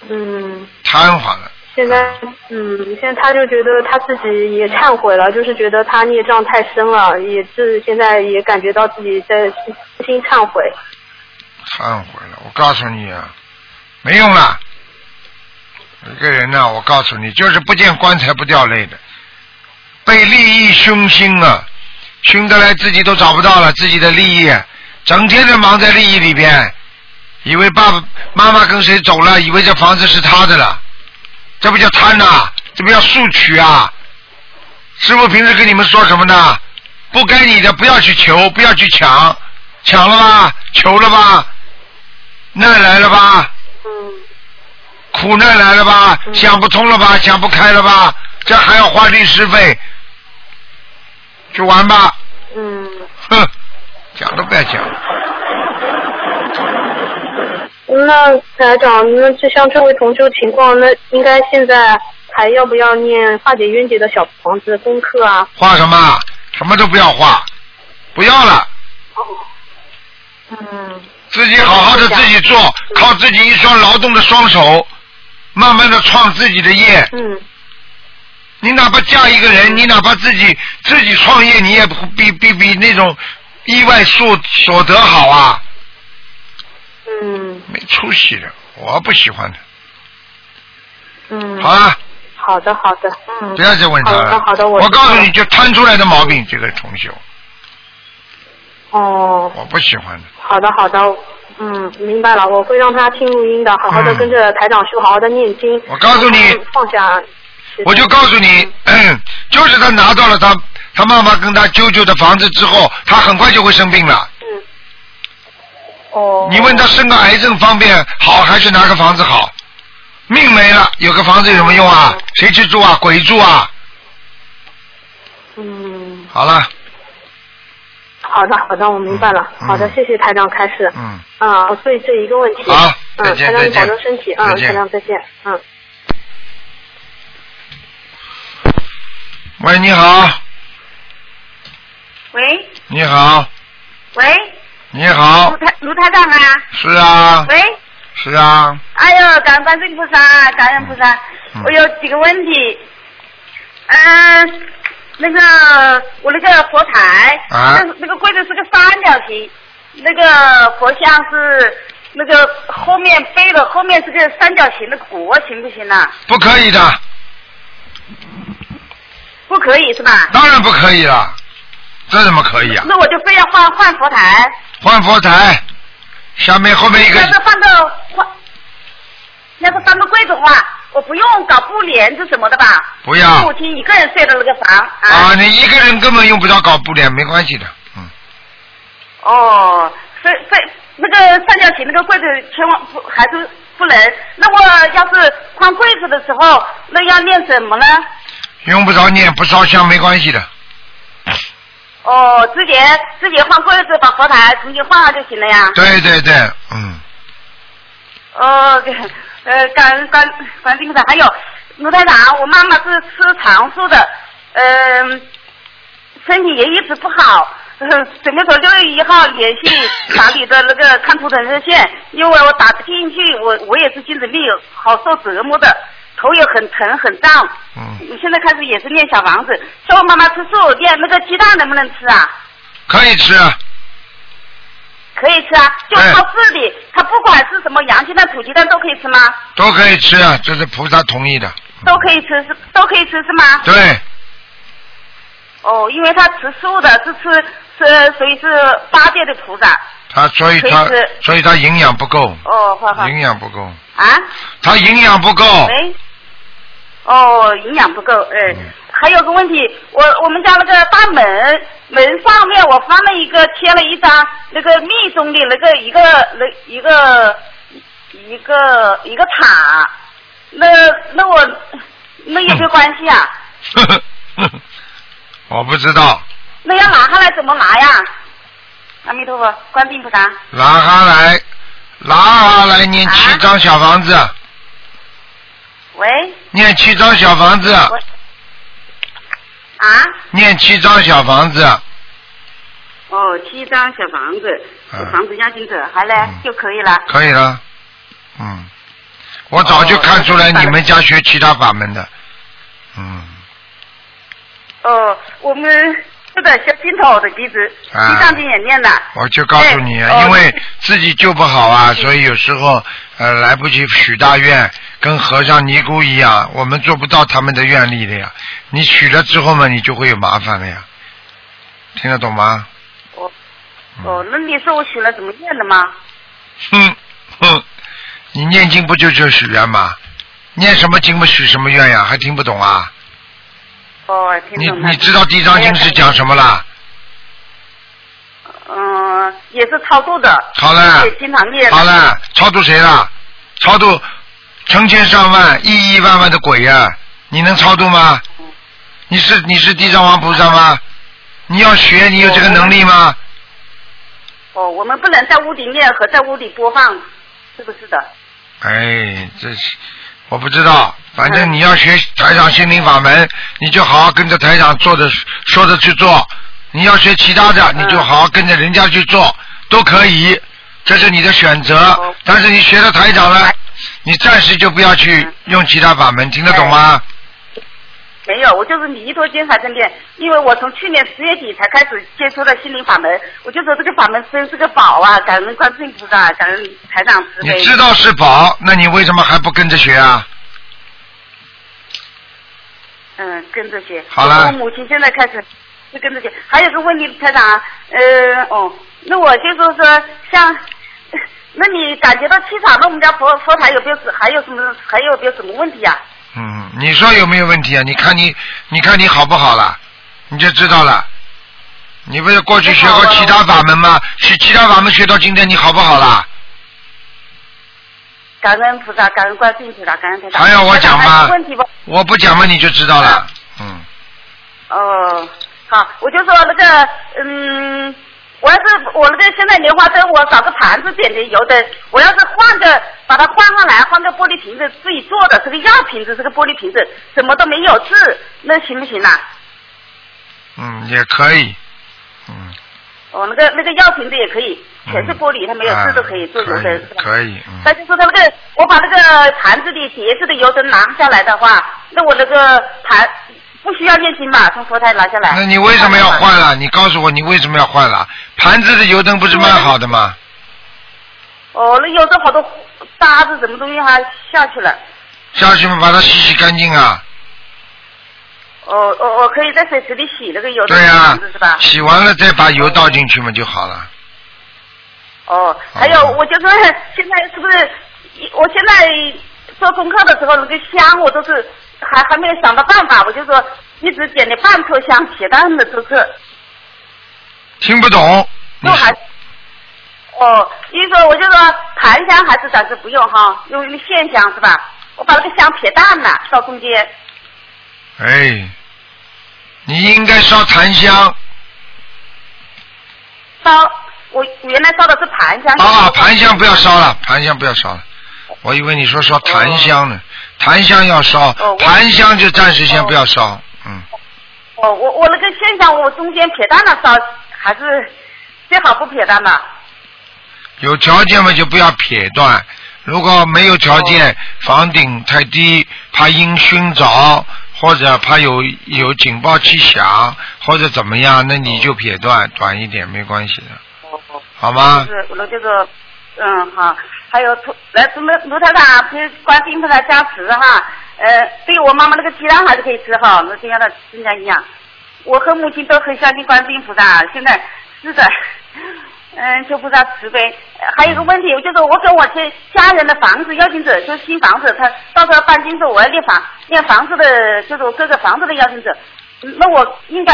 G: 嗯，
B: 摊好了，
G: 现在嗯，现在他就觉得他自己也忏悔了，就是觉得他孽障太深了，也是现在也感觉到自己在心心忏悔。
B: 忏悔了。我告诉你啊，没用了。一个人呢、我告诉你，就是不见棺材不掉泪的，被利益熏心啊，熏得来自己都找不到了自己的利益，整天的忙在利益里边，以为爸爸妈妈跟谁走了，以为这房子是他的了，这不叫贪呐、这不叫速取啊！师傅平时跟你们说什么呢？不该你的不要去求，不要去抢，抢了吧，求了吧，难来了吧，
G: 嗯
B: 苦难来了吧，想不通了吧，想不开了吧，这还要花律师费，去玩吧，
G: 嗯，
B: 哼，讲都不要讲。
G: 那台长，那就像这位同修情况，那应该现在还要不要念化解冤结的小房子功课啊？
B: 画什么？什么都不要画，不要了，哦。
G: 嗯。
B: 自己好好的自己做，靠自己一双劳动的双手，慢慢的创自己的业。
G: 嗯。
B: 你哪怕嫁一个人，你哪怕自己自己创业，你也不比比比那种意外所所得好啊，
G: 嗯
B: 没出息的，我不喜欢的。
G: 嗯。
B: 好啊，
G: 好的好的，嗯。
B: 不要再问他
G: 好
B: 了。
G: 的好的，我
B: 我告诉你，就摊出来的毛病，这个同修，
G: 哦，
B: 我不喜欢的。
G: 好的好的，嗯，明白了，我会让他听录音的，好好的
B: 嗯
G: 跟着台长修，好好的念经。
B: 我告诉你
G: 嗯放下。
B: 我就告诉你，就是他拿到了他他妈妈跟他舅舅的房子之后，他很快就会生病了。
G: 嗯。哦。
B: 你问他生个癌症方便好还是拿个房子好？命没了，有个房子有什么用啊？谁去住啊？鬼住啊？
G: 嗯，
B: 好了，
G: 好的好的，我明白了。
B: 嗯
G: 好的，谢谢台长开始。
B: 嗯。
G: 啊，所以这一个问题。
B: 好
G: 嗯，
B: 再见
G: 台长你
B: 再见
G: 保重身体。嗯，台长再见。嗯。
B: 喂，你好，
H: 喂
B: 你好，
H: 喂，
B: 你好。
H: 卢，台卢台长啊，
B: 是啊，
H: 喂，
B: 是啊，
H: 哎呦，感恩观世音菩萨，感恩菩萨，
B: 嗯。
H: 我有几个问题，嗯、那个我那个佛台，
B: 啊。
H: 那那个柜子是个三角形，那个佛像是那个后面背的后面是个三角形的国，行不行啊？
B: 不可以的，
H: 不可以是吧？
B: 当然不可以了，这怎么可以啊？
H: 那我就非要换换佛台，
B: 换佛台，下面后面一个
H: 要是放到换，要是放到柜子的话，我不用搞布帘子什么的吧？
B: 不要
H: 母亲一个人睡的那个房啊。
B: 啊，你一个人根本用不着搞布帘，没关系的，嗯，
H: 哦，所以所以那个三角形那个柜子千万不还是不能。那我要是换柜子的时候，那要念什么呢？
B: 用不着念，不烧香没关系的，
H: 哦，直接直接换柜子，把佛台重新换了就行了呀。
B: 对对对，嗯，
H: 哦，对呃，感恩关关心的，还有卢台长，我妈妈是吃长素的，嗯、身体也一直不好，呃准备从六月一号联系打你的那个看图腾热线，因为我打不进去，我我也是精神病，好受折磨的，头也很疼很胀。
B: 嗯，你
H: 现在开始也是念小房子，叫我妈妈吃素，念那个鸡蛋能不能吃啊？
B: 可以吃，
H: 可以吃啊，就
B: 哎
H: 超市里，它不管是什么洋鸡蛋、土鸡蛋都可以吃吗？
B: 都可以吃啊，这是菩萨同意的，
H: 都可以吃是都可以吃是吗？
B: 对，
H: 哦，因为他吃素的，是吃是所以是八戒的菩萨。
B: 他所以他所以他营养不够，
H: 哦，好好。
B: 营养不够，
H: 啊？
B: 他营养不够，
H: 喂。哦，营养不够，嗯。还有个问题，我我们家那个大门门上面我放了一个贴了一张那个密宗的那个一个那一个一个一个塔，那那我那有没有关系啊？
B: 我不知道，
H: 那要拿下来怎么拿呀？阿弥陀佛，观世音菩萨。
B: 拿下来，拿下来念七张小房子，
H: 喂，
B: 念七张小房子，
H: 啊，
B: 念七张小房子，
H: 哦，七张小房子，
B: 嗯。
H: 房子押金者，好嘞
B: 嗯。
H: 就可以了。
B: 可以了。嗯，我早就看出来
H: 哦
B: 你们家学其他法门的。嗯，
H: 哦，我们是的，小金头的弟子，
B: 啊。
H: 地藏经也念了。
B: 我就告诉你啊，因为自己救不好啊，所以有时候呃来不及许大愿，跟和尚尼姑一样，我们做不到他们的愿力的呀。你许了之后嘛，你就会有麻烦了呀。听得懂吗？
H: 哦，哦，那你说我许了怎么念的吗？
B: 哼哼，你念经不就就许愿吗？念什么经不许什么愿呀？还听不懂啊？
H: 哦，听
B: 你
H: 懂了。
B: 你知道地藏经是讲什么啦？
H: 嗯，也是超度的。
B: 好了
H: 也经常念。
B: 好。了，超度谁了？超度成千上万、亿亿万万的鬼呀、你能超度吗？你是你是地藏王菩萨吗？你要学，你有这个能力吗？
H: 哦，我们不能在屋里念和在屋里播放，是不是的？
B: 哎，这是我不知道，反正
H: 嗯
B: 你要学台长心灵法门，你就好好跟着台长做的说的去做。你要学其他的，你就好好跟着人家去做，都可以，这是你的选择
H: 哦。
B: 但是你学了台长了，你暂时就不要去
H: 嗯
B: 用其他法门，听得懂吗？
H: 没有，我就是弥陀经还在念，因为我从去年十月底才开始接触了心灵法门，我就说这个法门真是个宝啊！感恩观世音菩萨，感恩台长慈悲。
B: 你知道是宝，那你为什么还不跟着学啊？
H: 嗯，跟着学。
B: 好了
H: 我母亲现在开始就跟着学。还有个问题，台长，呃，哦，那我就说说像，那你感觉到气场，那我们家佛佛台有没有还有什么还有没有什么问题啊？
B: 嗯，你说有没有问题啊？你看你，你看你好不好了，你就知道了。你不是过去学过其他法门吗？学其他法门学到今天，你好不好啦？
H: 感恩菩萨，感恩观世音菩萨，感恩菩萨。
B: 还要我讲吗
H: 问题不？
B: 我不讲嘛，你就知道了。嗯，
H: 哦，好，我就说那个，嗯，我要是我那个现在莲花灯，我找个盘子点的油灯，我要是换个把它换上来，换个玻璃瓶子自己做的，这个药瓶子，这个玻璃瓶子，什么都没有字，那行不行啊？
B: 嗯，也可以。嗯，
H: 哦，那个那个药瓶子也可以，全是玻璃，它没有字都可以做油灯，
B: 可以
H: 是吧？
B: 可以，嗯
H: 他就说他那个，我把那个盘子里碟子的油灯拿下来的话，那我那个盘不需要念经吧？从佛台拿下来。
B: 那你为什么要换了？你告诉我，你为什么要换了？盘子的油灯不是蛮好的吗？
H: 哦，那有的好多渣子什么东西还下去了。
B: 下去嘛，把它洗洗干净啊。
H: 哦哦哦，可以在水池里洗那个油灯
B: 对呀？洗完了再把油倒进去嘛就好了。
H: 哦，还有我就说 现在是不是？我现在做功课的时候，那个香我都是还还没有想到办法，我就说一直点的半头香，铁蛋的都是，
B: 听不懂？你
H: 就还哦，意思说我就说檀香还是暂时不用哈，用那个线香是吧？我把那个香撇淡了，烧中间。
B: 哎，你应该烧檀香
H: 烧，我原来烧的是檀香。
B: 啊，檀香不要烧了，檀香不要烧了。我以为你说烧檀香呢，檀香要烧檀香就暂时先不要烧。嗯，
H: 哦，我我那个线香我中间撇淡了烧，还是最好不撇淡吧。
B: 有条件嘛就不要撇断，如果没有条件，
H: 哦
B: 房顶太低，怕阴熏着，或者怕有有警报器响，或者怎么样，那你就撇断，短一点没关系的。好吗
H: 就？是我那就是，嗯好，还有来什么卢台长陪观世音菩萨加持哈，呃，对我妈妈那个鸡蛋还是可以吃哈，那就让她增加营养。我和母亲都很相信观世音菩萨，现在是的，嗯，求菩萨慈悲。还有一个问题，就是我跟我去家人的房子要紧者，就是新房子，他到时候搬进去，我要念房念房子的，就是我各个房子的要紧者。那我应该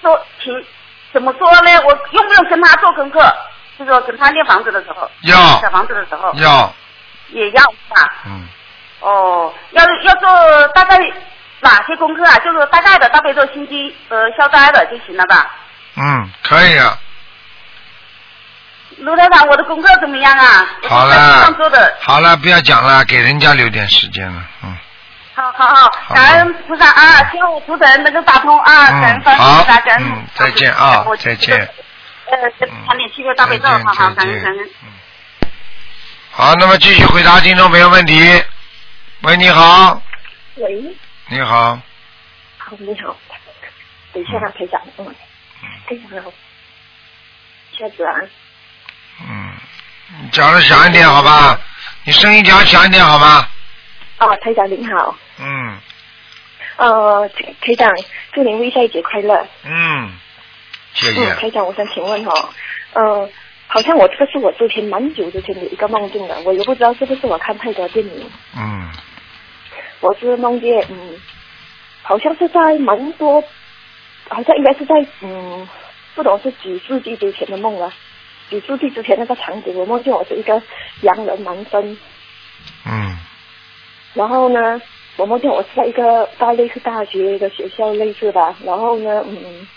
H: 说请怎么说呢？我用不用跟他做功课？就是说跟他念房子的时候，
B: 要
H: 小房子的时候
B: 要，
H: 也要是吧？
B: 嗯，
H: 哦，要要做大概哪些功课啊？就是大概的，大悲咒、心经、呃消灾的就行了吧？
B: 嗯，可以啊，
H: 卢台长，我的功课怎么样啊？
B: 好了
H: 上做的，，
B: 好了，不要讲了，给人家留点时间了，嗯，
H: 好好好，感恩菩萨啊，希望我图腾能够打通啊，感恩观世音菩萨，感恩
B: 嗯，再见啊，再见。
H: 呃，谈点七个大悲咒，好好，感恩感恩。
B: 好，那么继续回答听众朋友问题。喂，你好，
I: 喂，
B: 你好，
I: 好，你好，等一下，台长，嗯，台长好，下子啊，
B: 嗯，你讲的响一点好吧？你声音讲响一点好吗？
I: 哦，台长您好，
B: 嗯。
I: 呃，台长，祝您微笑节快乐。
B: 嗯，谢
I: 嗯，
B: 谢。
I: 台长，我想请问哦，呃，好像我这个是我之前蛮久之前的一个梦境了，我也不知道是不是我看太多电影，
B: 嗯
I: 我是梦见，嗯，好像是在蛮多，好像应该是在，嗯，不懂是几世纪之前的梦了。几世纪之前那个场景，我梦见我是一个洋人男生，
B: 嗯
I: 然后呢，我梦见我是在一个大类似大学的学校类似吧，然后呢，嗯，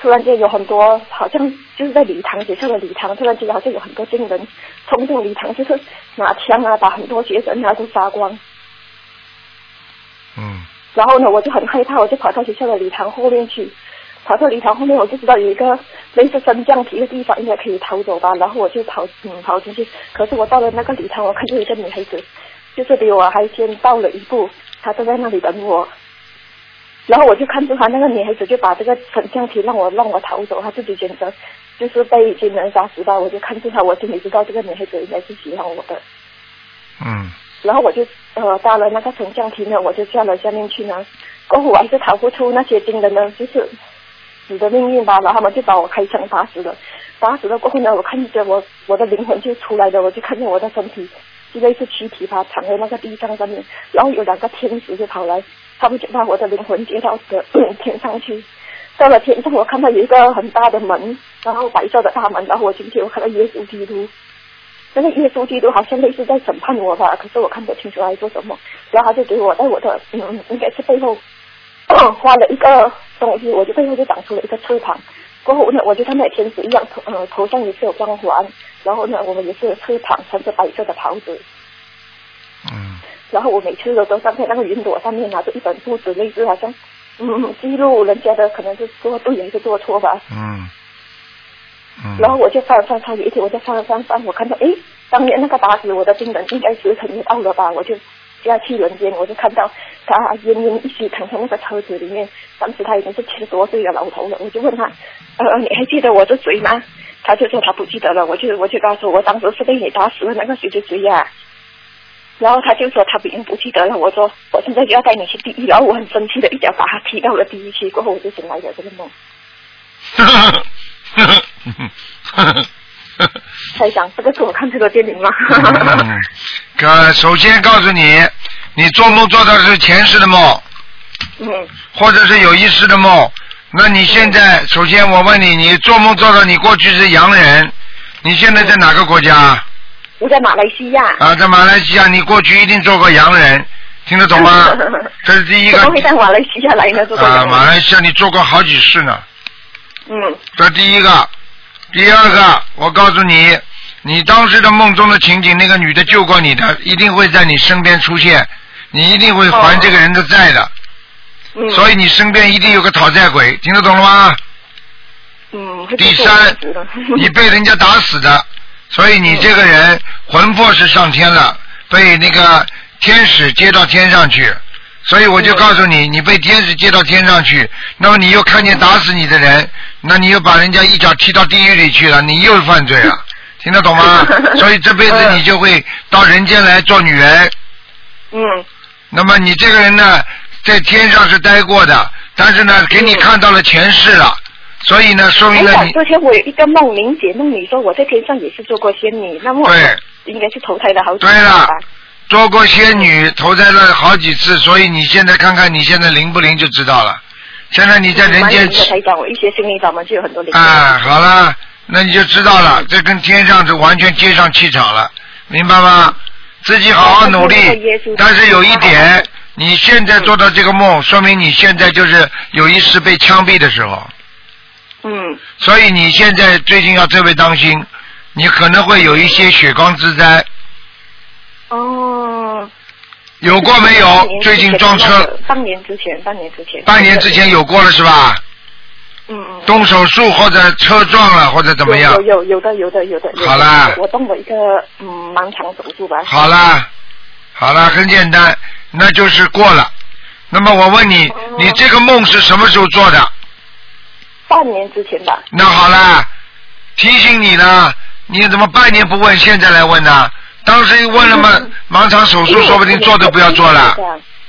I: 突然间有很多，好像就是在礼堂学校的礼堂，突然间好像有很多军人冲进礼堂，就是拿枪啊，把很多学生啊都杀光。
B: 嗯
I: 然后呢，我就很害怕，我就跑到学校的礼堂后面去。跑到礼堂后面，我就知道有一个类似升降梯的地方，应该可以逃走吧。然后我就跑，嗯，跑进去。可是我到了那个礼堂，我看见一个女孩子，就是比我还先到了一步，她都在那里等我。然后我就看着她那个女孩子就把这个升降梯让我让我逃走，她自己选择就是被军人杀死吧。我就看着她，我心里知道这个女孩子应该是喜欢我的。
B: 嗯
I: 然后我就呃到了那个升降梯呢，我就下了下面去呢，过后我还是逃不出那些军人呢，就是死的命运吧。然后他们就把我开枪打死了，打死了过后呢，我看见我我的灵魂就出来了，我就看见我的身体就类似躯体吧躺在那个地上上面，然后有两个天使就跑来，他们就把我的灵魂接到的 天上去。到了天上，我看到有一个很大的门，然后白色的大门，然后我进去，我看到耶稣基督。那个耶稣基督好像类似在审判我吧，可是我看不清楚他在做什么。然后他就给我在我的嗯，应该是背后 画了一个东西，我就背后就长出了一个翅膀。过后呢，我就像那天使一样，头呃头上也是有光环，然后呢，我们也是有翅膀，穿着白色的袍子。
B: 嗯
I: 然后我每次都都站在那个云朵上面拿着一本簿子，类似好像嗯记录人家的可能是做对还是做错吧。
B: 嗯嗯。
I: 然后我就翻翻翻，有一天我就翻翻翻，我看到哎，当年那个打死我的病人应该时辰也到了吧，我就下去人间，我就看到他奄奄一息躺在那个车子里面，当时他已经是七十多岁的老头了，我就问他，呃，你还记得我是谁吗？他就说他不记得了，我就我就告诉我当时是被你打死的那个谁谁谁呀、然后他就说他已经不记得了，我说我现在就要带你去地狱，然后我很生气的一脚把他踢到了地狱去，过后我就醒来了这个梦。台长，这个是我看这个电影吗？
B: 嗯，首先告诉你，你做梦做到的是前世的梦，
I: 嗯
B: 或者是有意识的梦。那你现在，首先我问你，你做梦做到你过去是洋人，你现在在哪个国家？
I: 我在马来西亚。
B: 啊，在马来西亚，你过去一定做过洋人，听得懂吗？这是第一个
I: 怎么会在马来西亚来呢？这个
B: 啊，马来西亚你做过好几世呢。
I: 嗯
B: 这第一个，第二个，我告诉你，你当时的梦中的情景，那个女的救过你的，一定会在你身边出现，你一定会还这个人的债的，
I: 嗯
B: 所以你身边一定有个讨债鬼，听得懂了吗？
I: 嗯。
B: 第三，你被人家打死的，所以你这个人魂魄是上天了，被那个天使接到天上去，所以我就告诉你，你被天使接到天上去，那么你又看见打死你的人，那你又把人家一脚踢到地狱里去了，你又犯罪了，听得懂吗？所以这辈子你就会到人间来做女人。
I: 嗯。
B: 那么你这个人呢，在天上是待过的，但是呢，给你看到了前世了。所以呢，说明了你
I: 之前我有一个梦，玲姐梦里说我在天上也是做过仙女，那么我
B: 对
I: 应该是投胎了好几
B: 对了？做过仙女，投胎了好几次，所以你现在看看你现在灵不灵就知道了。现在你在人间
I: 蛮灵的台长，我一学心灵法门就有很多灵。
B: 啊，好了，那你就知道了，这跟天上是完全接上气场了，明白吗？自己好好努力但是有一点，你现在做到这个梦，说明你现在就是有一次被枪毙的时候，
I: 嗯，
B: 所以你现在最近要特别当心，你可能会有一些血光之灾，
I: 哦。
B: 有过没有？最近撞车，
I: 半年之前，半年之前。
B: 半年之前有过了是吧？
I: 嗯嗯。
B: 动手术或者车撞了或者怎么样
I: 有？有有的有的有的。
B: 好啦
I: 我动了一个嗯盲肠手术吧。
B: 好啦，好啦，很简单，那就是过了。那么我问你，
I: 哦
B: 你这个梦是什么时候做的？
I: 半年之前吧。
B: 那好啦，提醒你了，你怎么半年不问，现在来问呢？当时问了嘛，盲肠手术说不定做都不要做了。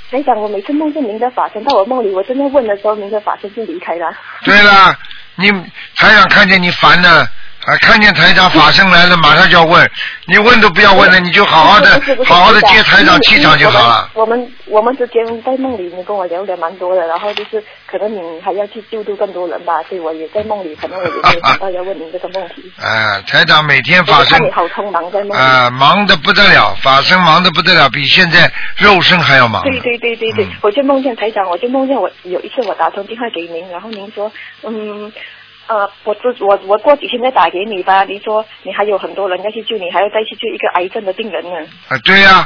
I: 台长，我每次梦见您的法身，到我梦里，我真的问的时候，您的法身就离开了。
B: 对了，你还想看见你烦了，啊，看见台长法身来了，马上就要问，你问都不要问了，你就好好的好好的接台长气场就好了。
I: 我们我们之间在梦里，你跟我聊的蛮多的，然后就是可能你还要去救助更多人吧，所以我也在梦里，可能我也没有想到要问您这个问题。
B: 啊，台长每天法身
I: 好匆忙在梦里。
B: 啊，忙的不得了，法身忙的不得了，比现在肉身还要忙。
I: 对对对对对，我就梦见台长，我就梦见我有一次我打通电话给您，然后您说，嗯，呃，我这我我过几天再打给你吧。你说你还有很多人要去救你，还要再去救一个癌症的病人呢。
B: 啊，对呀、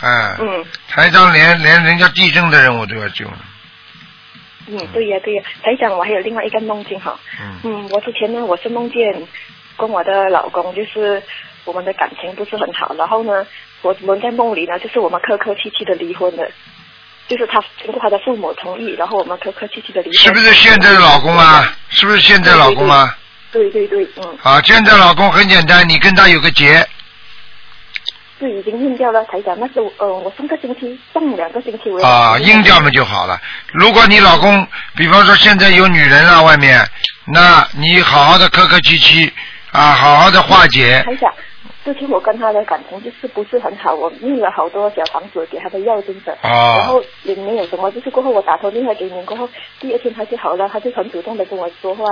B: 啊，
I: 嗯
B: 台长连连人家地震的人我都要救。
I: 嗯，对呀对呀，台长，我还有另外一个梦境哈。
B: 嗯
I: 嗯，我之前呢，我是梦见跟我的老公，就是我们的感情不是很好，然后呢，我们在梦里呢，就是我们客客气气的离婚了，就是他经过他的父母同意，然后我们客客气气的离婚。
B: 是不是现在的老公啊？是不是现在老公啊？
I: 对对对，嗯，
B: 啊，现在老公很简单，你跟他有个结，
I: 是已经硬掉了，台长。那是我呃，我上个星期上两个星期我也
B: 啊，硬掉嘛就好了。如果你老公，比方说现在有女人了外面，那你好好的客客气气啊，好好的化解。
I: 台长，之前我跟他的感情就是不是很好，我念了好多小房子给他的药精者，
B: 啊
I: 然后也没有什么，就是过后我打通电话给您过后，第二天他就好了，他就很主动的跟我说话，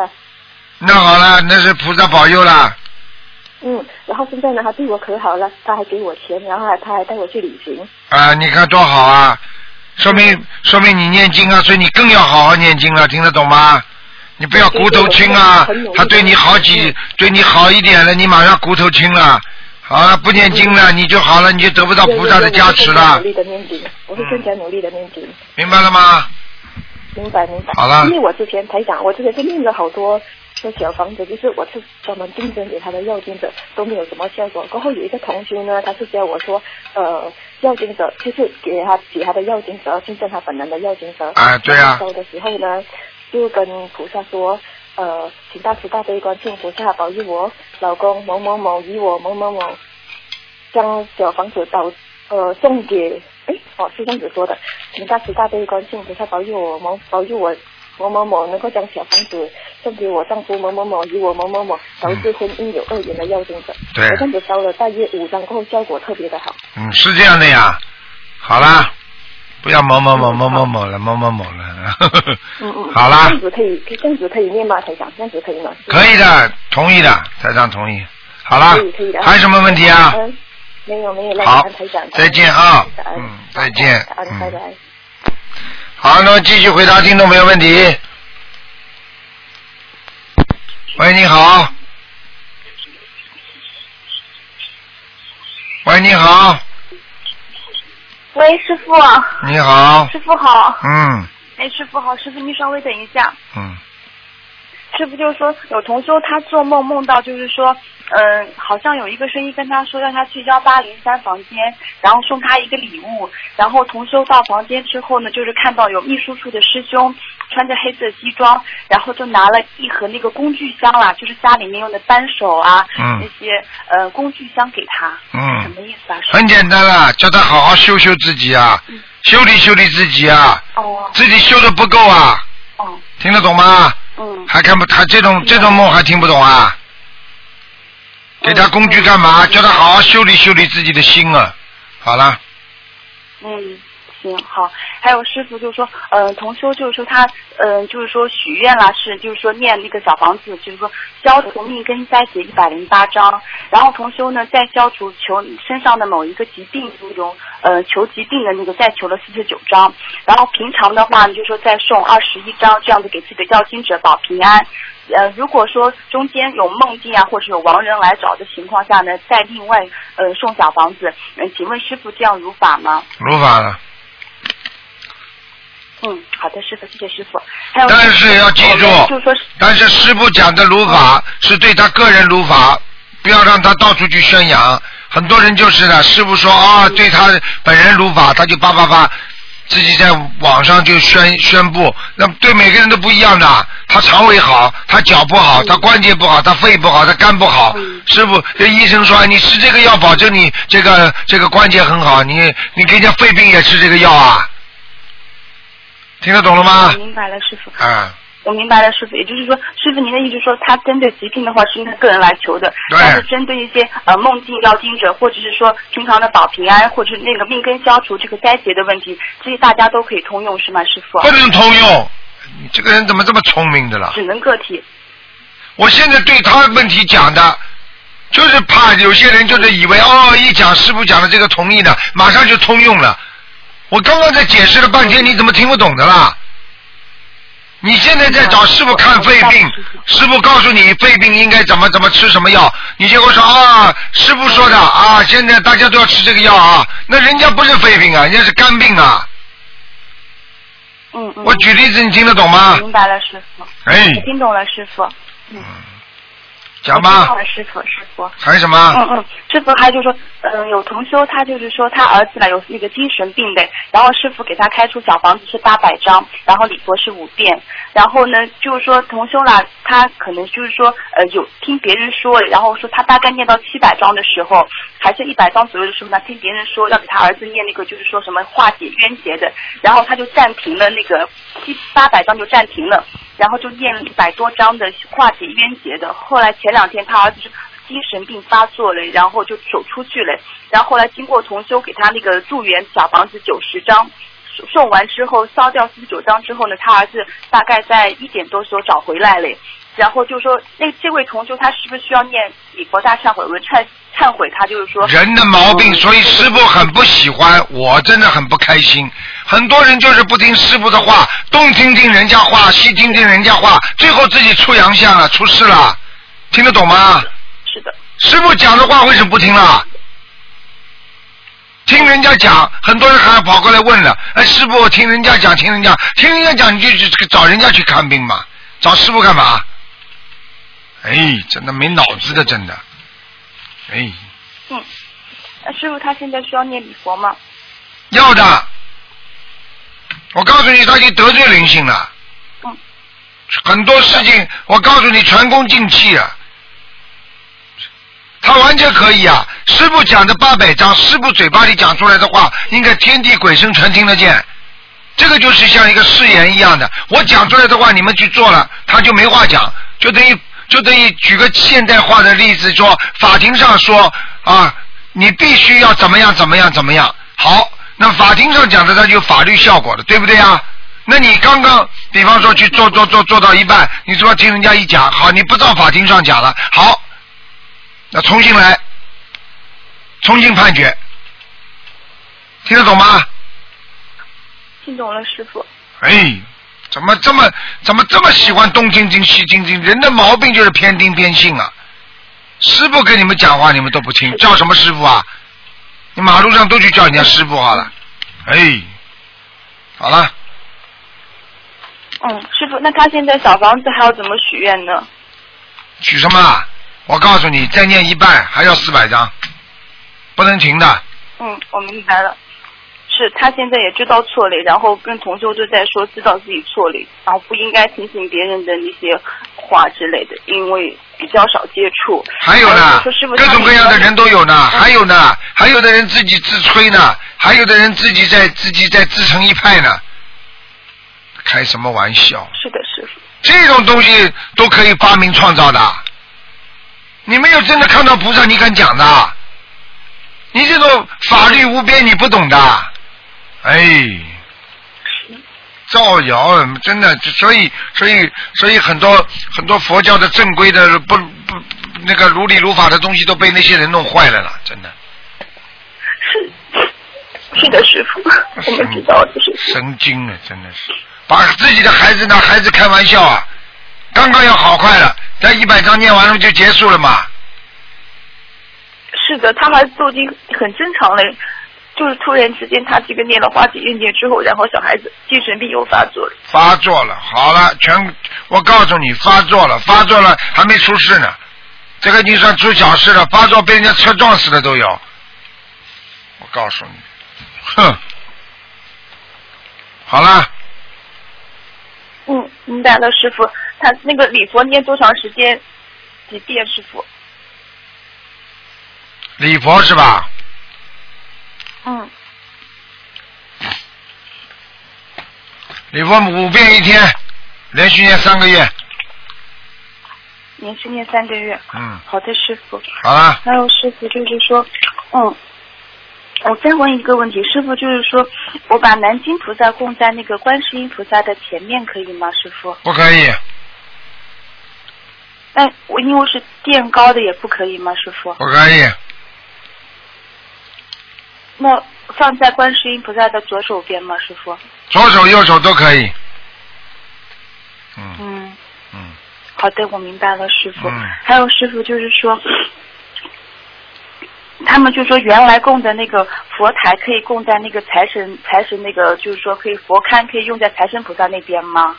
B: 那好了，那是菩萨保佑啦。
I: 嗯，然后现在呢，他对我可好了，他还给我钱，然后还他还带我去旅行，
B: 啊，你看多好啊！说明说明你念经啊，所以你更要好好念经了，听得懂吗？你不要骨头轻啊他对你好几对你好一点了，你马上骨头轻了。好了，不念经了，你就好了，你就得不到菩萨的加持了
I: 努，力的念经，我会更加努力的念经。
B: 明白了吗？
I: 明白明白。
B: 好了
I: 因为我之前台长，我之前是念了好多的小房子，就是我是专门竞争给他的药精者，都没有什么效果。过后有一个同学呢，他是教我说，呃，药精者就是给他给他的药精者，竞争他本人的药精者。
B: 啊对啊
I: 烧的时候呢，就跟菩萨说。呃，请大慈大悲观世音菩萨保佑我老公某某某与我某某某将小房子导呃送给哎哦是这样子说的，请大慈大悲观世音菩萨保佑我某保佑我某某某能够将小房子送给我丈夫某某某与我某某某导致婚姻有恶缘的要经者。
B: 对
I: 我这样子烧了大约五张过后，效果特别的好。
B: 嗯，是这样的呀。好啦，不要某某某某某某了，某某某了。
I: 嗯嗯。
B: 好啦
I: 这样子可以，这样子可以念吗？台长，这样子可以吗？
B: 可以的，同意的，台长同意。好啦
I: 可以可以的。，
B: 还有什么问题啊？
I: 嗯，没有没有，来台长，
B: 再见啊嗯再见
I: 嗯拜拜。
B: 好，那么继续回答听众朋友问题。喂，你好。喂，你好，
J: 喂，师傅，
B: 你好，
J: 师傅好。
B: 嗯
J: 哎，师傅好，师傅您稍微等一下。
B: 嗯，
J: 师傅就是说，有同修他做梦梦到，就是说，嗯、好像有一个声音跟他说，让他去幺八零三房间，然后送他一个礼物。然后同修到房间之后呢，就是看到有秘书处的师兄穿着黑色西装，然后就拿了一盒那个工具箱啦，就是家里面用的扳手啊，
B: 嗯
J: 那些呃工具箱给他，嗯什
B: 嗯，
J: 么意思啊？
B: 很简单啦，叫他好好修修自己啊，修理修理自己啊，
J: 哦
B: 自己修的不够啊，
J: 哦
B: 听得懂吗？
J: 嗯
B: 还还看不他这种这种梦还听不懂啊？给他工具干嘛？叫他好好修理修理自己的心啊！好了，
J: 嗯，行好。还有师傅就是说，呃，同修就是说他，呃，就是说许愿啦，是就是说念那个小房子，就是说消除命根灾劫一百零八章，然后同修呢再消除求身上的某一个疾病那种呃求疾病的那个再求了四十九章，然后平常的话呢就说再送二十一章，这样子给自己的要经者保平安。呃，如果说中间有梦境啊，或者有亡人来找的情况下呢，再另外呃送小房子，嗯、请问师傅这样如法吗？
B: 如法了。
J: 嗯，好的，师傅，谢谢师傅。还有，
B: 但是要记住
J: 就是说，
B: 但是师傅讲的如法是对他个人如法，不要让他到处去宣扬。很多人就是的，师傅说啊，对他本人如法，他就叭叭叭，自己在网上就宣宣布。那对每个人都不一样的，他肠胃好，他脚不好，他关节不好，他肺不好，他肝不好。师傅，这医生说你吃这个药保证你这个这个关节很好，你你给人家肺病也吃这个药啊？听得懂了吗
J: 我？明白了，师傅。
B: 啊。
J: 我明白了，师傅，也就是说，师傅您的意思说，他针对疾病的话是应该个人来求的，
B: 对
J: 但是针对一些呃梦境要经者，或者是说平常的保平安，或者是那个命根消除这个灾劫的问题，这些大家都可以通用，是吗，师傅？
B: 不能通用。你这个人怎么这么聪明的啦？
J: 只能个体。
B: 我现在对他问题讲的，就是怕有些人就是以为哦，一讲师傅讲的这个同意的，马上就通用了。我刚刚在解释了半天，你怎么听不懂的啦？你现在在找师傅看肺病，师傅告诉你肺病应该怎么怎么吃什么药，你结果说啊，师傅说的啊，现在大家都要吃这个药啊，那人家不是肺病啊，人家是肝病啊。
J: 嗯嗯。
B: 我举例子，你听得懂吗？
J: 明白了，师傅。
B: 哎
J: 我听懂了，师傅。嗯。
B: 讲吧
J: 师傅，师傅。
B: 还有什么？
J: 嗯嗯，师傅还就是说，嗯、有同修他就是说他儿子呢有那个精神病的，然后师傅给他开出小房子是八百张，然后礼佛是五遍，然后呢就是说同修啦，他可能就是说呃有听别人说，然后说他大概念到七百张的时候，还是一百张左右的时候呢，听别人说要给他儿子念那个就是说什么化解冤结的，然后他就暂停了那个七八百张就暂停了，然后就念了一百多张的化解冤结的，后来前两天他儿子就精神病发作了，然后就走出去了。然后后来经过重修给他那个住院小房子九十张，送送完之后烧掉四十九张之后呢，他儿子大概在一点多时候找回来了。然后就说那这位同修他是不是需要念礼佛大忏悔文忏忏悔他就是说
B: 人的毛病，所以师傅很不喜欢，我真的很不开心。很多人就是不听师傅的话，东听听人家话，西听听人家话，最后自己出洋相了，出事了，听得懂吗？
J: 是的。
B: 师傅讲的话为什么不听了？听人家讲，很多人还跑过来问了，哎，师傅，我听人家讲，听人家，听人家讲，你就去找人家去看病嘛，找师傅干嘛？哎，真的没脑子的，真的，哎，
J: 嗯，那师傅他现在需要念礼佛吗？
B: 要的。我告诉你，他已经得罪灵性了。
J: 嗯。
B: 很多事情，我告诉你，前功尽弃啊。他完全可以啊！师傅讲的八百章，师傅嘴巴里讲出来的话，应该天地鬼神全听得见。这个就是像一个誓言一样的，我讲出来的话，你们去做了，他就没话讲，就等于就等于举个现代化的例子说，法庭上说啊，你必须要怎么样怎么样怎么样。好，那法庭上讲的，它就有法律效果的，对不对啊？那你刚刚，比方说去做做做做到一半，你说听人家一讲，好，你不到法庭上讲了，好，那重新来，重新判决，听得懂吗？
J: 听懂了，师傅。
B: 哎，怎么这么怎么这么喜欢东听听西听听？人的毛病就是偏听偏信啊！师傅跟你们讲话，你们都不听，叫什么师傅啊？你马路上都去叫人家师傅好了。哎，好了，
J: 嗯，师傅，那他现在小房子还要怎么许愿呢？
B: 许什么啊？我告诉你，再念一半还要四百张，不能停的。
J: 嗯，我明白了。是他现在也知道错了，然后跟同修就在说知道自己错了，然后不应该听信别人的那些话之类的，因为比较少接触。
B: 还有呢
J: 说师傅，
B: 各种各样的人都有呢，
J: 嗯
B: 还有呢，还有的人自己自吹呢，还有的人自己在自己在自成一派呢，开什么玩笑？
J: 是的，师傅。
B: 这种东西都可以发明创造的。你没有真的看到菩萨，你敢讲的？你这种法律无边，你不懂的。哎，造谣，真的，所以，所以，所以很多很多佛教的正规的不不那个如理如法的东西都被那些人弄坏了啦，真的。
J: 是是的，师傅，我们知道的是。
B: 神经啊，真的是，把自己的孩子拿孩子开玩笑啊！刚刚要好快了，在一百章念完了就结束了嘛。
J: 是的，他孩子都已经很正常了，就是突然之间他这个念了花几遍念之后，然后小孩子精神病又发作了。
B: 发作了，好了，全我告诉你，发作了，发作了，还没出事呢，这个已经算出小事了，发作被人家车撞死的都有。我告诉你，哼，好了，
J: 嗯，明白了，师傅。他那个礼佛念多长时间？几遍，师傅？
B: 礼佛是吧？
J: 嗯，
B: 礼佛五遍一天，连续念三个月。
J: 连续念三个月。
B: 嗯，
J: 好的，师傅。
B: 好了，
J: 还有师傅就是说，嗯，我再问一个问题，师傅就是说我把南京菩萨供在那个观世音菩萨的前面可以吗，师傅？
B: 不可以，
J: 哎，我因为是垫高的也不可以吗，师傅？
B: 不可以，
J: 那放在观世音菩萨的左手边吗，师傅？
B: 左手右手都可以。嗯
J: 嗯，
B: 嗯，
J: 好的，我明白了，师傅。
B: 嗯
J: 还有师傅就是说，他们就说原来供的那个佛台可以供在那个财神财神那个，就是说可以佛龛可以用在财神菩萨那边吗？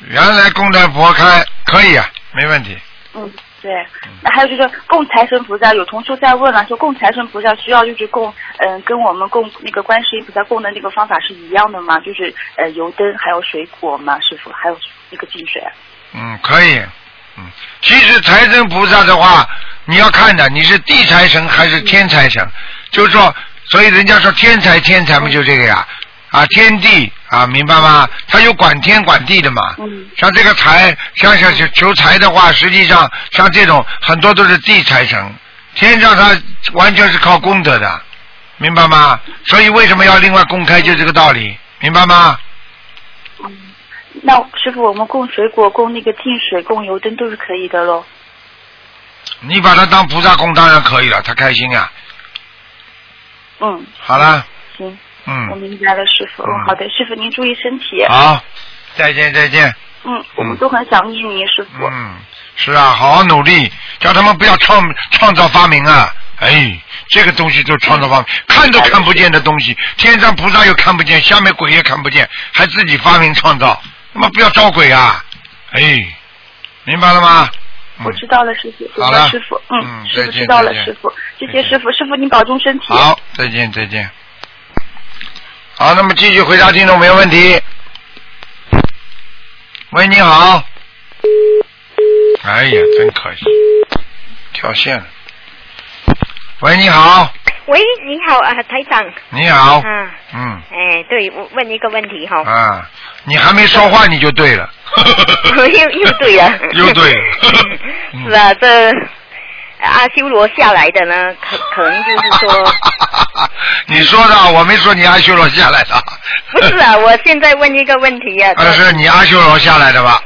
B: 原来供在佛龛可以啊，没问题。
J: 嗯，对。那还有就是供财神菩萨，有同修在问了，说供财神菩萨需要就是供，嗯、跟我们供那个观世音菩萨供的那个方法是一样的吗？就是呃油灯还有水果吗？师傅，还有那个净水。
B: 嗯，可以。嗯，其实财神菩萨的话，你要看的，你是地财神还是天财神？就是说，所以人家说天财天财嘛，就这个呀，啊，天地啊，明白吗？他有管天管地的嘛。
J: 嗯。
B: 像这个财，像像求求财的话，实际上像这种很多都是地财神，天上他完全是靠功德的，明白吗？所以为什么要另外公开，就这个道理，明白吗？
J: 嗯那师傅，我们供水果、供那个净水、供油灯都是可以的喽。
B: 你把他当菩萨供，当然可以了，他开心啊、
J: 嗯，
B: 好了，
J: 行，我
B: 嗯，
J: 明白了，师傅。
B: 嗯
J: 好的，师傅您注意身体。
B: 好，再见再见。
J: 嗯，我们都很想念您，师傅。
B: 嗯，是啊，好好努力，叫他们不要创创造发明啊！哎，这个东西就创造发明，看都看不见的东西，天上菩萨又看不见，下面鬼也看不见，还自己发明创造，那么不要招鬼啊！哎，明白了吗？
J: 我知道了，师傅。
B: 好了
J: 师傅，嗯，师傅知道了师傅，谢谢师傅，师傅您保重身体。
B: 好，再见再见。好，那么继续回答听众没有问题。喂，你好。哎呀，真可惜，跳线了。喂，你好，
K: 喂，你好啊，台长。
B: 你好，
K: 嗯，
B: 嗯
K: 哎，对，我问一个问题哈。
B: 啊，你还没说话你就对了，
K: 又又对了。
B: 又对了
K: 是啊，这阿修罗下来的呢，可 可能就是说，
B: 你说的，我没说你阿修罗下来的，
K: 不是啊，我现在问一个问题啊。
B: 那是你阿修罗下来的吧？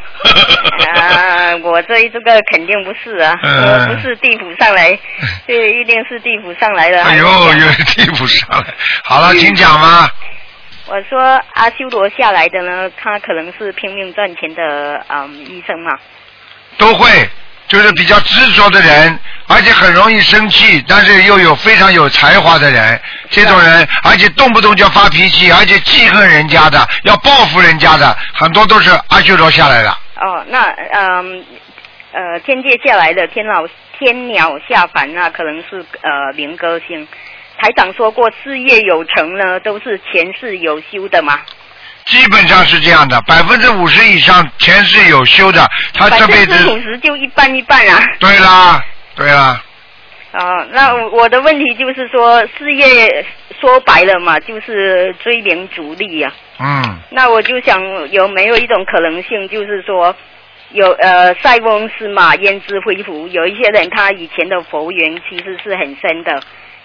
K: 啊，我这这个肯定不是啊，
B: 嗯
K: 我不是地府上来，这一定是地府上来的。
B: 哎呦，有地府上来，好了，请讲吧。
K: 我说阿修罗下来的呢，他可能是拼命赚钱的嗯医生嘛。
B: 都会，就是比较执着的人，而且很容易生气，但是又有非常有才华的人，这种人，而且动不动就要发脾气，而且记恨人家的，要报复人家的，很多都是阿修罗下来的。
K: 哦，那嗯呃天界下来的天老天鸟下凡那可能是呃灵歌星。台长说过，事业有成呢，都是前世有修的嘛。
B: 基本上是这样的，百分之五十以上前世有修的，他这辈子
K: 百分之五十就一半一半啊。
B: 对啦，对啦，
K: 啊，那我的问题就是说，事业说白了嘛，就是追名逐利呀、
B: 嗯，
K: 那我就想有没有一种可能性，就是说有呃塞翁失马焉知非福，有一些人他以前的佛缘其实是很深的，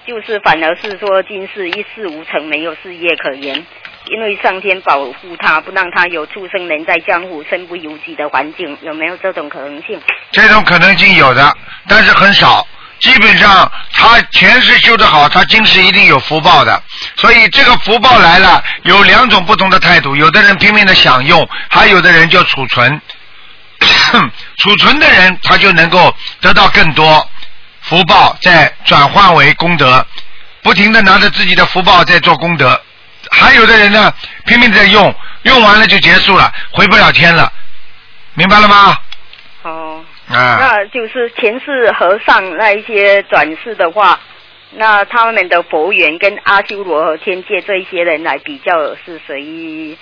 K: 就是反而是说今世一事无成，没有事业可言。因为上天保护他，不让他有畜生人在江湖身不由己的环境，有没有这种可能性？
B: 这种可能性有的，但是很少。基本上他前世修得好，他今世一定有福报的。所以这个福报来了，有两种不同的态度。有的人拼命的享用，还有的人就储存。储存的人，他就能够得到更多福报，再转换为功德，不停的拿着自己的福报在做功德。还有的人呢，拼命在用，用完了就结束了，回不了天了，明白了吗？
K: 哦，
B: 啊，
K: 那就是前世和尚那一些转世的话，那他们的佛缘跟阿修罗和天界这一些人来比较，是谁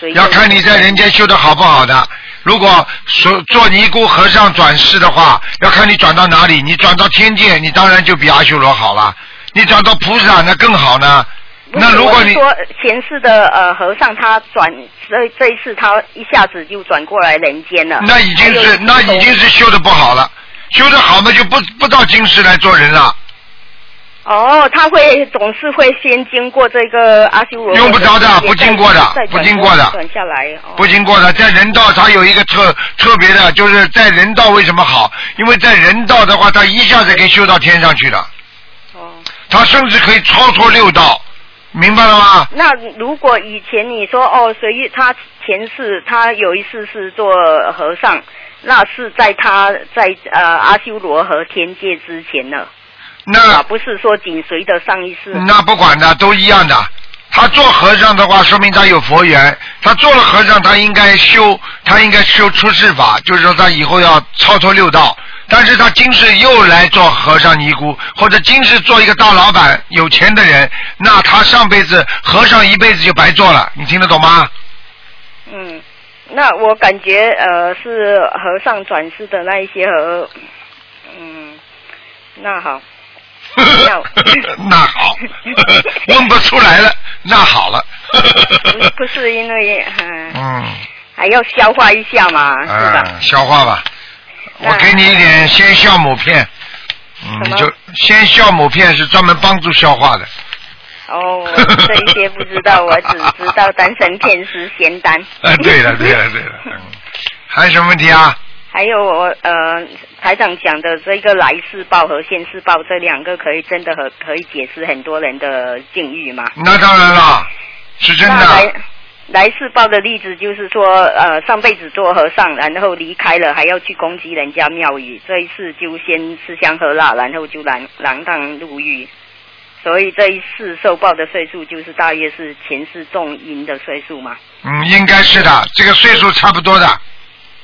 K: 谁
B: 要看你在人间修的好不好的。如果说做尼姑和尚转世的话，要看你转到哪里。你转到天界，你当然就比阿修罗好了。你转到菩萨，那更好呢。那如果你
K: 我说前世的呃和尚，他转这这一次他一下子就转过来人间了，
B: 那已经是那已经是修的不好了，修的好嘛就不不到今世来做人了。
K: 哦，他会总是会先经过这个阿修罗，
B: 用不着的不经过的不经过的
K: 转下来。哦
B: 不经过的，在人道他有一个特特别的，就是在人道为什么好？因为在人道的话，他一下子可以修到天上去了。
K: 哦。
B: 他甚至可以超脱六道，明白了吗？
K: 那如果以前你说哦，随意他前世他有一次是做和尚，那是在他在呃阿修罗和天界之前呢？
B: 那
K: 啊，不是说紧随的上一世。
B: 那不管的，都一样的。他做和尚的话，说明他有佛缘。他做了和尚，他应该修，他应该修出世法，就是说他以后要超脱六道。但是他今世又来做和尚尼姑，或者今世做一个大老板、有钱的人，那他上辈子和尚一辈子就白做了。你听得懂吗？
K: 嗯，那我感觉呃是和尚转世的那一些和嗯，那好。那
B: 那好，问不出来了，那好了。
K: 不不是因为嗯、
B: 嗯，
K: 还要消化一下嘛，是吧？
B: 嗯，消化吧。我给你一点鲜酵母片，嗯，你就鲜酵母片是专门帮助消化的。
K: 哦，我这一些不知道，我只知道丹参片是仙丹。
B: 啊，对了，对了，对了，嗯，还有什么问题啊？
K: 还有我呃台长讲的这个来世报和现世报这两个，可以真的和可以解释很多人的境遇吗？
B: 那当然了，是真
K: 那来
B: 的。
K: 来世报的例子就是说，呃，上辈子做和尚，然后离开了，还要去攻击人家庙宇，这一次就先吃香喝辣，然后就锒锒铛入狱。所以这一世受报的岁数，就是大约是前世种因的岁数嘛。
B: 嗯，应该是的，这个岁数差不多的。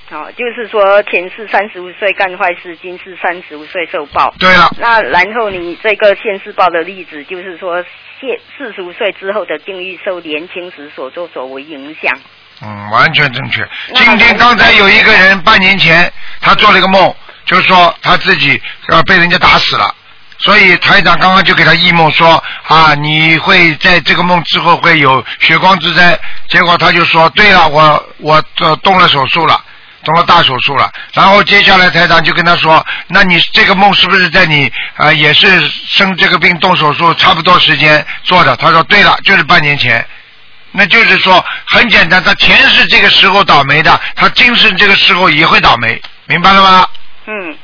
K: 哦，就是说前世三十五岁干坏事，今世三十五岁受报。
B: 对了
K: 那然后你这个现世报的例子，就是说现四十五岁之后的境遇受年轻时所作所为影响。
B: 嗯，完全正确。今天刚才有一个人，半年前他做了一个梦，就是说他自己呃被人家打死了，所以台长刚刚就给他异梦说啊，你会在这个梦之后会有血光之灾。结果他就说，对了，我我呃动了手术了。动了大手术了，然后接下来台长就跟他说：“那你这个梦是不是在你呃也是生这个病动手术差不多时间做的？”他说：“对了，就是半年前。”那就是说很简单，他前世这个时候倒霉的，他今生这个时候也会倒霉，明白了吗？
K: 嗯，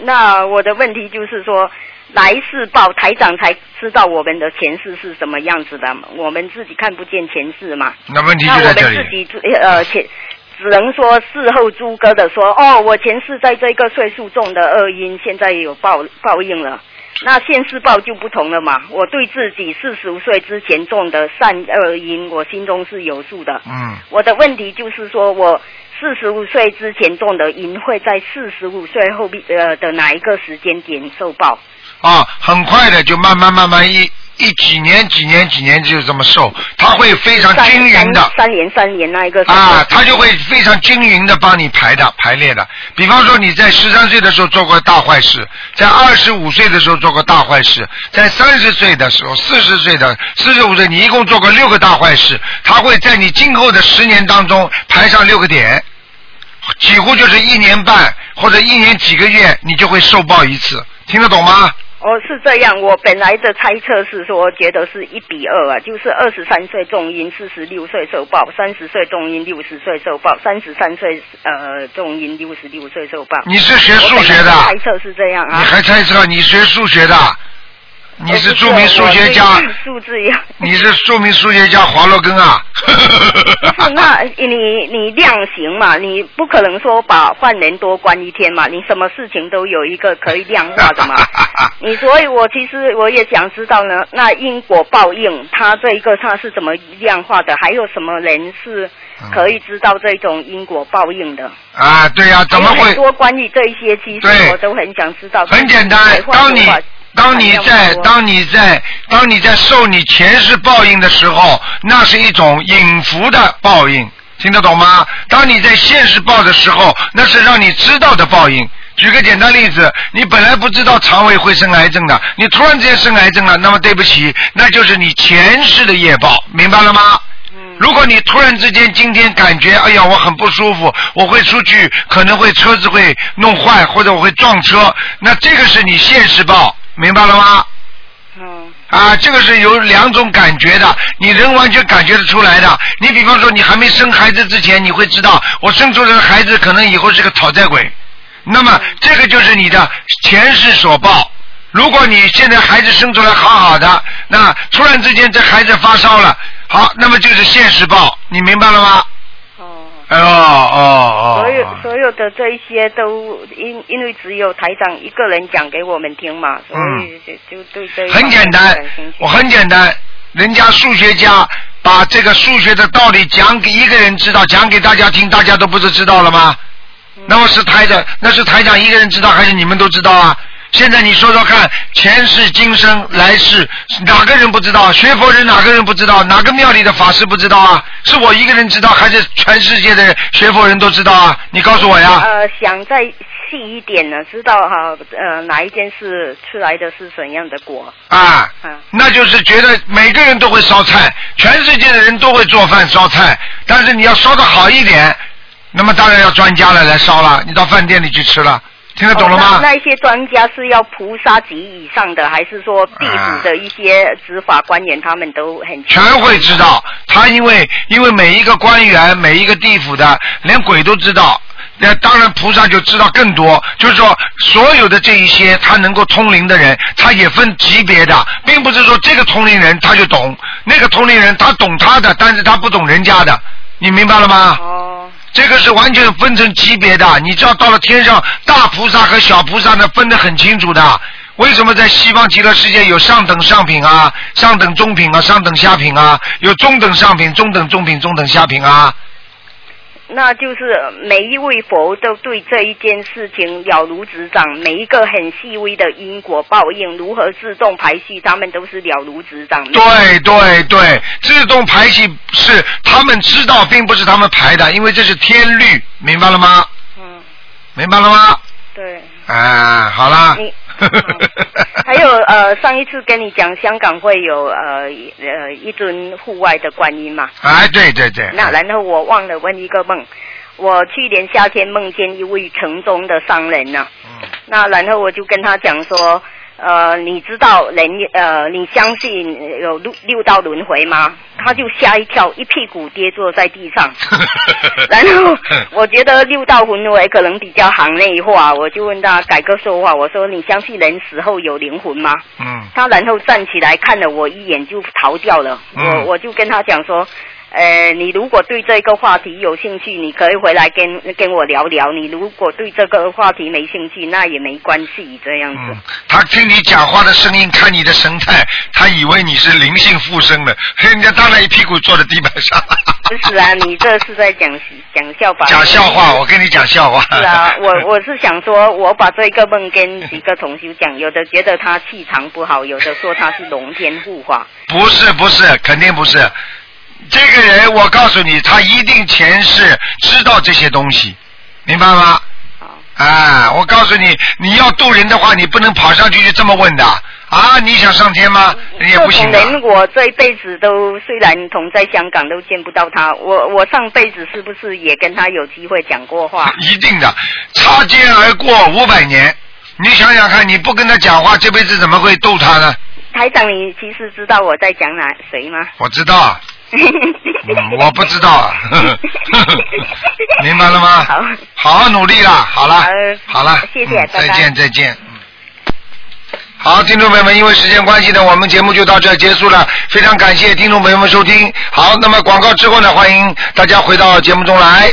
K: 那我的问题就是说，来世报台长才知道我们的前世是什么样子的，我们自己看不见前世嘛。
B: 那问题就在这里。
K: 们自己呃前。只能说事后诸葛的说，哦，我前世在这个岁数种的恶因，现在有报报应了。那现世报就不同了嘛。我对自己四十五岁之前种的善恶因，我心中是有数的。
B: 嗯，
K: 我的问题就是说，我四十五岁之前种的因，会在四十五岁后呃的哪一个时间点受报？
B: 啊，很快的就慢慢慢慢一一几年几年几年就这么瘦，它会非常均匀的
K: 三三年三年那一个
B: 啊，它就会非常均匀的帮你排的排列的。比方说你在十三岁的时候做过大坏事，在二十五岁的时候做过大坏事，在三十岁的时候、四十岁的、四十五岁，你一共做过六个大坏事，它会在你今后的十年当中排上六个点，几乎就是一年半或者一年几个月，你就会受报一次，听得懂吗？
K: 哦，是这样。我本来的猜测是说，觉得是一比二啊，就是二十三岁重音，四十六岁受报；三十岁重音，六十岁受报；三十三岁呃重音，六十六岁受报。
B: 你是学数学的
K: 猜测是这样啊。
B: 你还猜测你学数学的？你是著名数学家，
K: 数字呀。
B: 你是著名数学家华罗庚啊？
K: 不是，那你你量刑嘛，你不可能说把犯人多关一天嘛，你什么事情都有一个可以量化的嘛。你所以，我其实我也想知道呢，那因果报应，它这一个它是怎么量化的？还有什么人是可以知道这种因果报应的？
B: 啊，对呀、怎么会
K: 很？多关于这一些，其实我都很想知道。
B: 很简单当你在当你在当你在受你前世报应的时候，那是一种隐伏的报应，听得懂吗？当你在现世报的时候，那是让你知道的报应。举个简单例子，你本来不知道肠胃会生癌症的，你突然之间生癌症了，那么对不起，那就是你前世的业报，明白了吗？如果你突然之间今天感觉哎呀我很不舒服，我会出去可能会车子会弄坏或者我会撞车，那这个是你现世报，明白了吗？
K: 嗯。
B: 啊，这个是有两种感觉的，你人完全感觉得出来的。你比方说，你还没生孩子之前，你会知道我生出来的孩子可能以后是个讨债鬼，那么这个就是你的前世所报。如果你现在孩子生出来好好的，那突然之间这孩子发烧了，好，那么就是现世报，你明白了吗？哦哦哦
K: 所有所有的这一些都因因为只有台长一个人讲给我们听嘛，所以就就对这
B: 很简单我很简单，人家数学家把这个数学的道理讲给一个人知道，讲给大家听，大家都不是知道了吗？那么是台长，那是台长一个人知道，还是你们都知道啊？现在你说说看，前世、今生、来世，哪个人不知道？学佛人哪个人不知道？哪个庙里的法师不知道啊？是我一个人知道，还是全世界的学佛人都知道啊？你告诉我呀。
K: 呃，想再细一点呢，知道哈呃哪一件事出来的是怎样的果？
B: 啊，
K: 嗯
B: 那就是觉得每个人都会烧菜，全世界的人都会做饭烧菜，但是你要烧的好一点，那么当然要专家了来烧了，你到饭店里去吃了，听得懂了
K: 哦
B: 吗？
K: 那那一些专家是要菩萨级以上的，还是说地府的一些执法官员他们都很
B: 全会知道，他因为因为每一个官员，每一个地府的，连鬼都知道。那当然，菩萨就知道更多。就是说，所有的这一些他能够通灵的人，他也分级别的，并不是说这个通灵人他就懂，那个通灵人他懂他的，但是他不懂人家的。你明白了吗？
K: 哦。
B: 这个是完全分成级别的，你知道到了天上，大菩萨和小菩萨呢分得很清楚的。为什么在西方极乐世界有上等上品啊、上等中品啊、上等下品啊，有中等上品、中等中品、中等下品啊？
K: 那就是每一位佛都对这一件事情了如指掌，每一个很细微的因果报应如何自动排序，他们都是了如指掌。
B: 对对对，自动排序是他们知道，并不是他们排的，因为这是天律，明白了吗？
K: 嗯，
B: 明白了吗？
K: 对。
B: 啊，好啦。
K: 你 还有呃，上一次跟你讲香港会有呃呃一尊户外的观音嘛，
B: 哎，对对对。
K: 那然后我忘了问一个梦，我去年夏天梦见一位城中的商人呢、
B: 嗯。
K: 那然后我就跟他讲说，呃，你知道人呃，你相信有六六道轮回吗？他就吓一跳，一屁股跌坐在地上。然后我觉得六道轮回可能比较行内话，我就问他改个说话，我说你相信人死后有灵魂吗？
B: 嗯
K: 他然后站起来看了我一眼就逃掉了。
B: 嗯
K: 我我就跟他讲说，呃，你如果对这个话题有兴趣，你可以回来跟跟我聊聊。你如果对这个话题没兴趣，那也没关系，这样子。
B: 嗯，他听你讲话的声音，看你的神态，他以为你是灵性附身的，人家当然一屁股坐在地板上。
K: 不是啊，你这是在讲讲笑话。
B: 讲笑话，我跟你讲笑话。
K: 是啊，我 我是想说，我把这个梦跟几个同学讲，有的觉得他气场不好，有的说他是龙天护法。
B: 不是不是，肯定不是。这个人，我告诉你，他一定前世知道这些东西，明白吗？啊，我告诉你，你要渡人的话，你不能跑上去就这么问的啊！你想上天吗？也不行
K: 人，我这一辈子都虽然同在香港都见不到他，我我上辈子是不是也跟他有机会讲过话？
B: 一定的，擦肩而过五百年，你想想看，你不跟他讲话，这辈子怎么会渡他呢？
K: 台长，你其实知道我在讲哪谁吗？
B: 我知道。嗯，我不知道啊，明白了吗？
K: 好，
B: 好好努力啦，好了，好了，
K: 谢谢，
B: 嗯再见，再见。好，听众朋友们，因为时间关系呢，我们节目就到这儿结束了。非常感谢听众朋友们收听。好，那么广告之后呢，欢迎大家回到节目中来。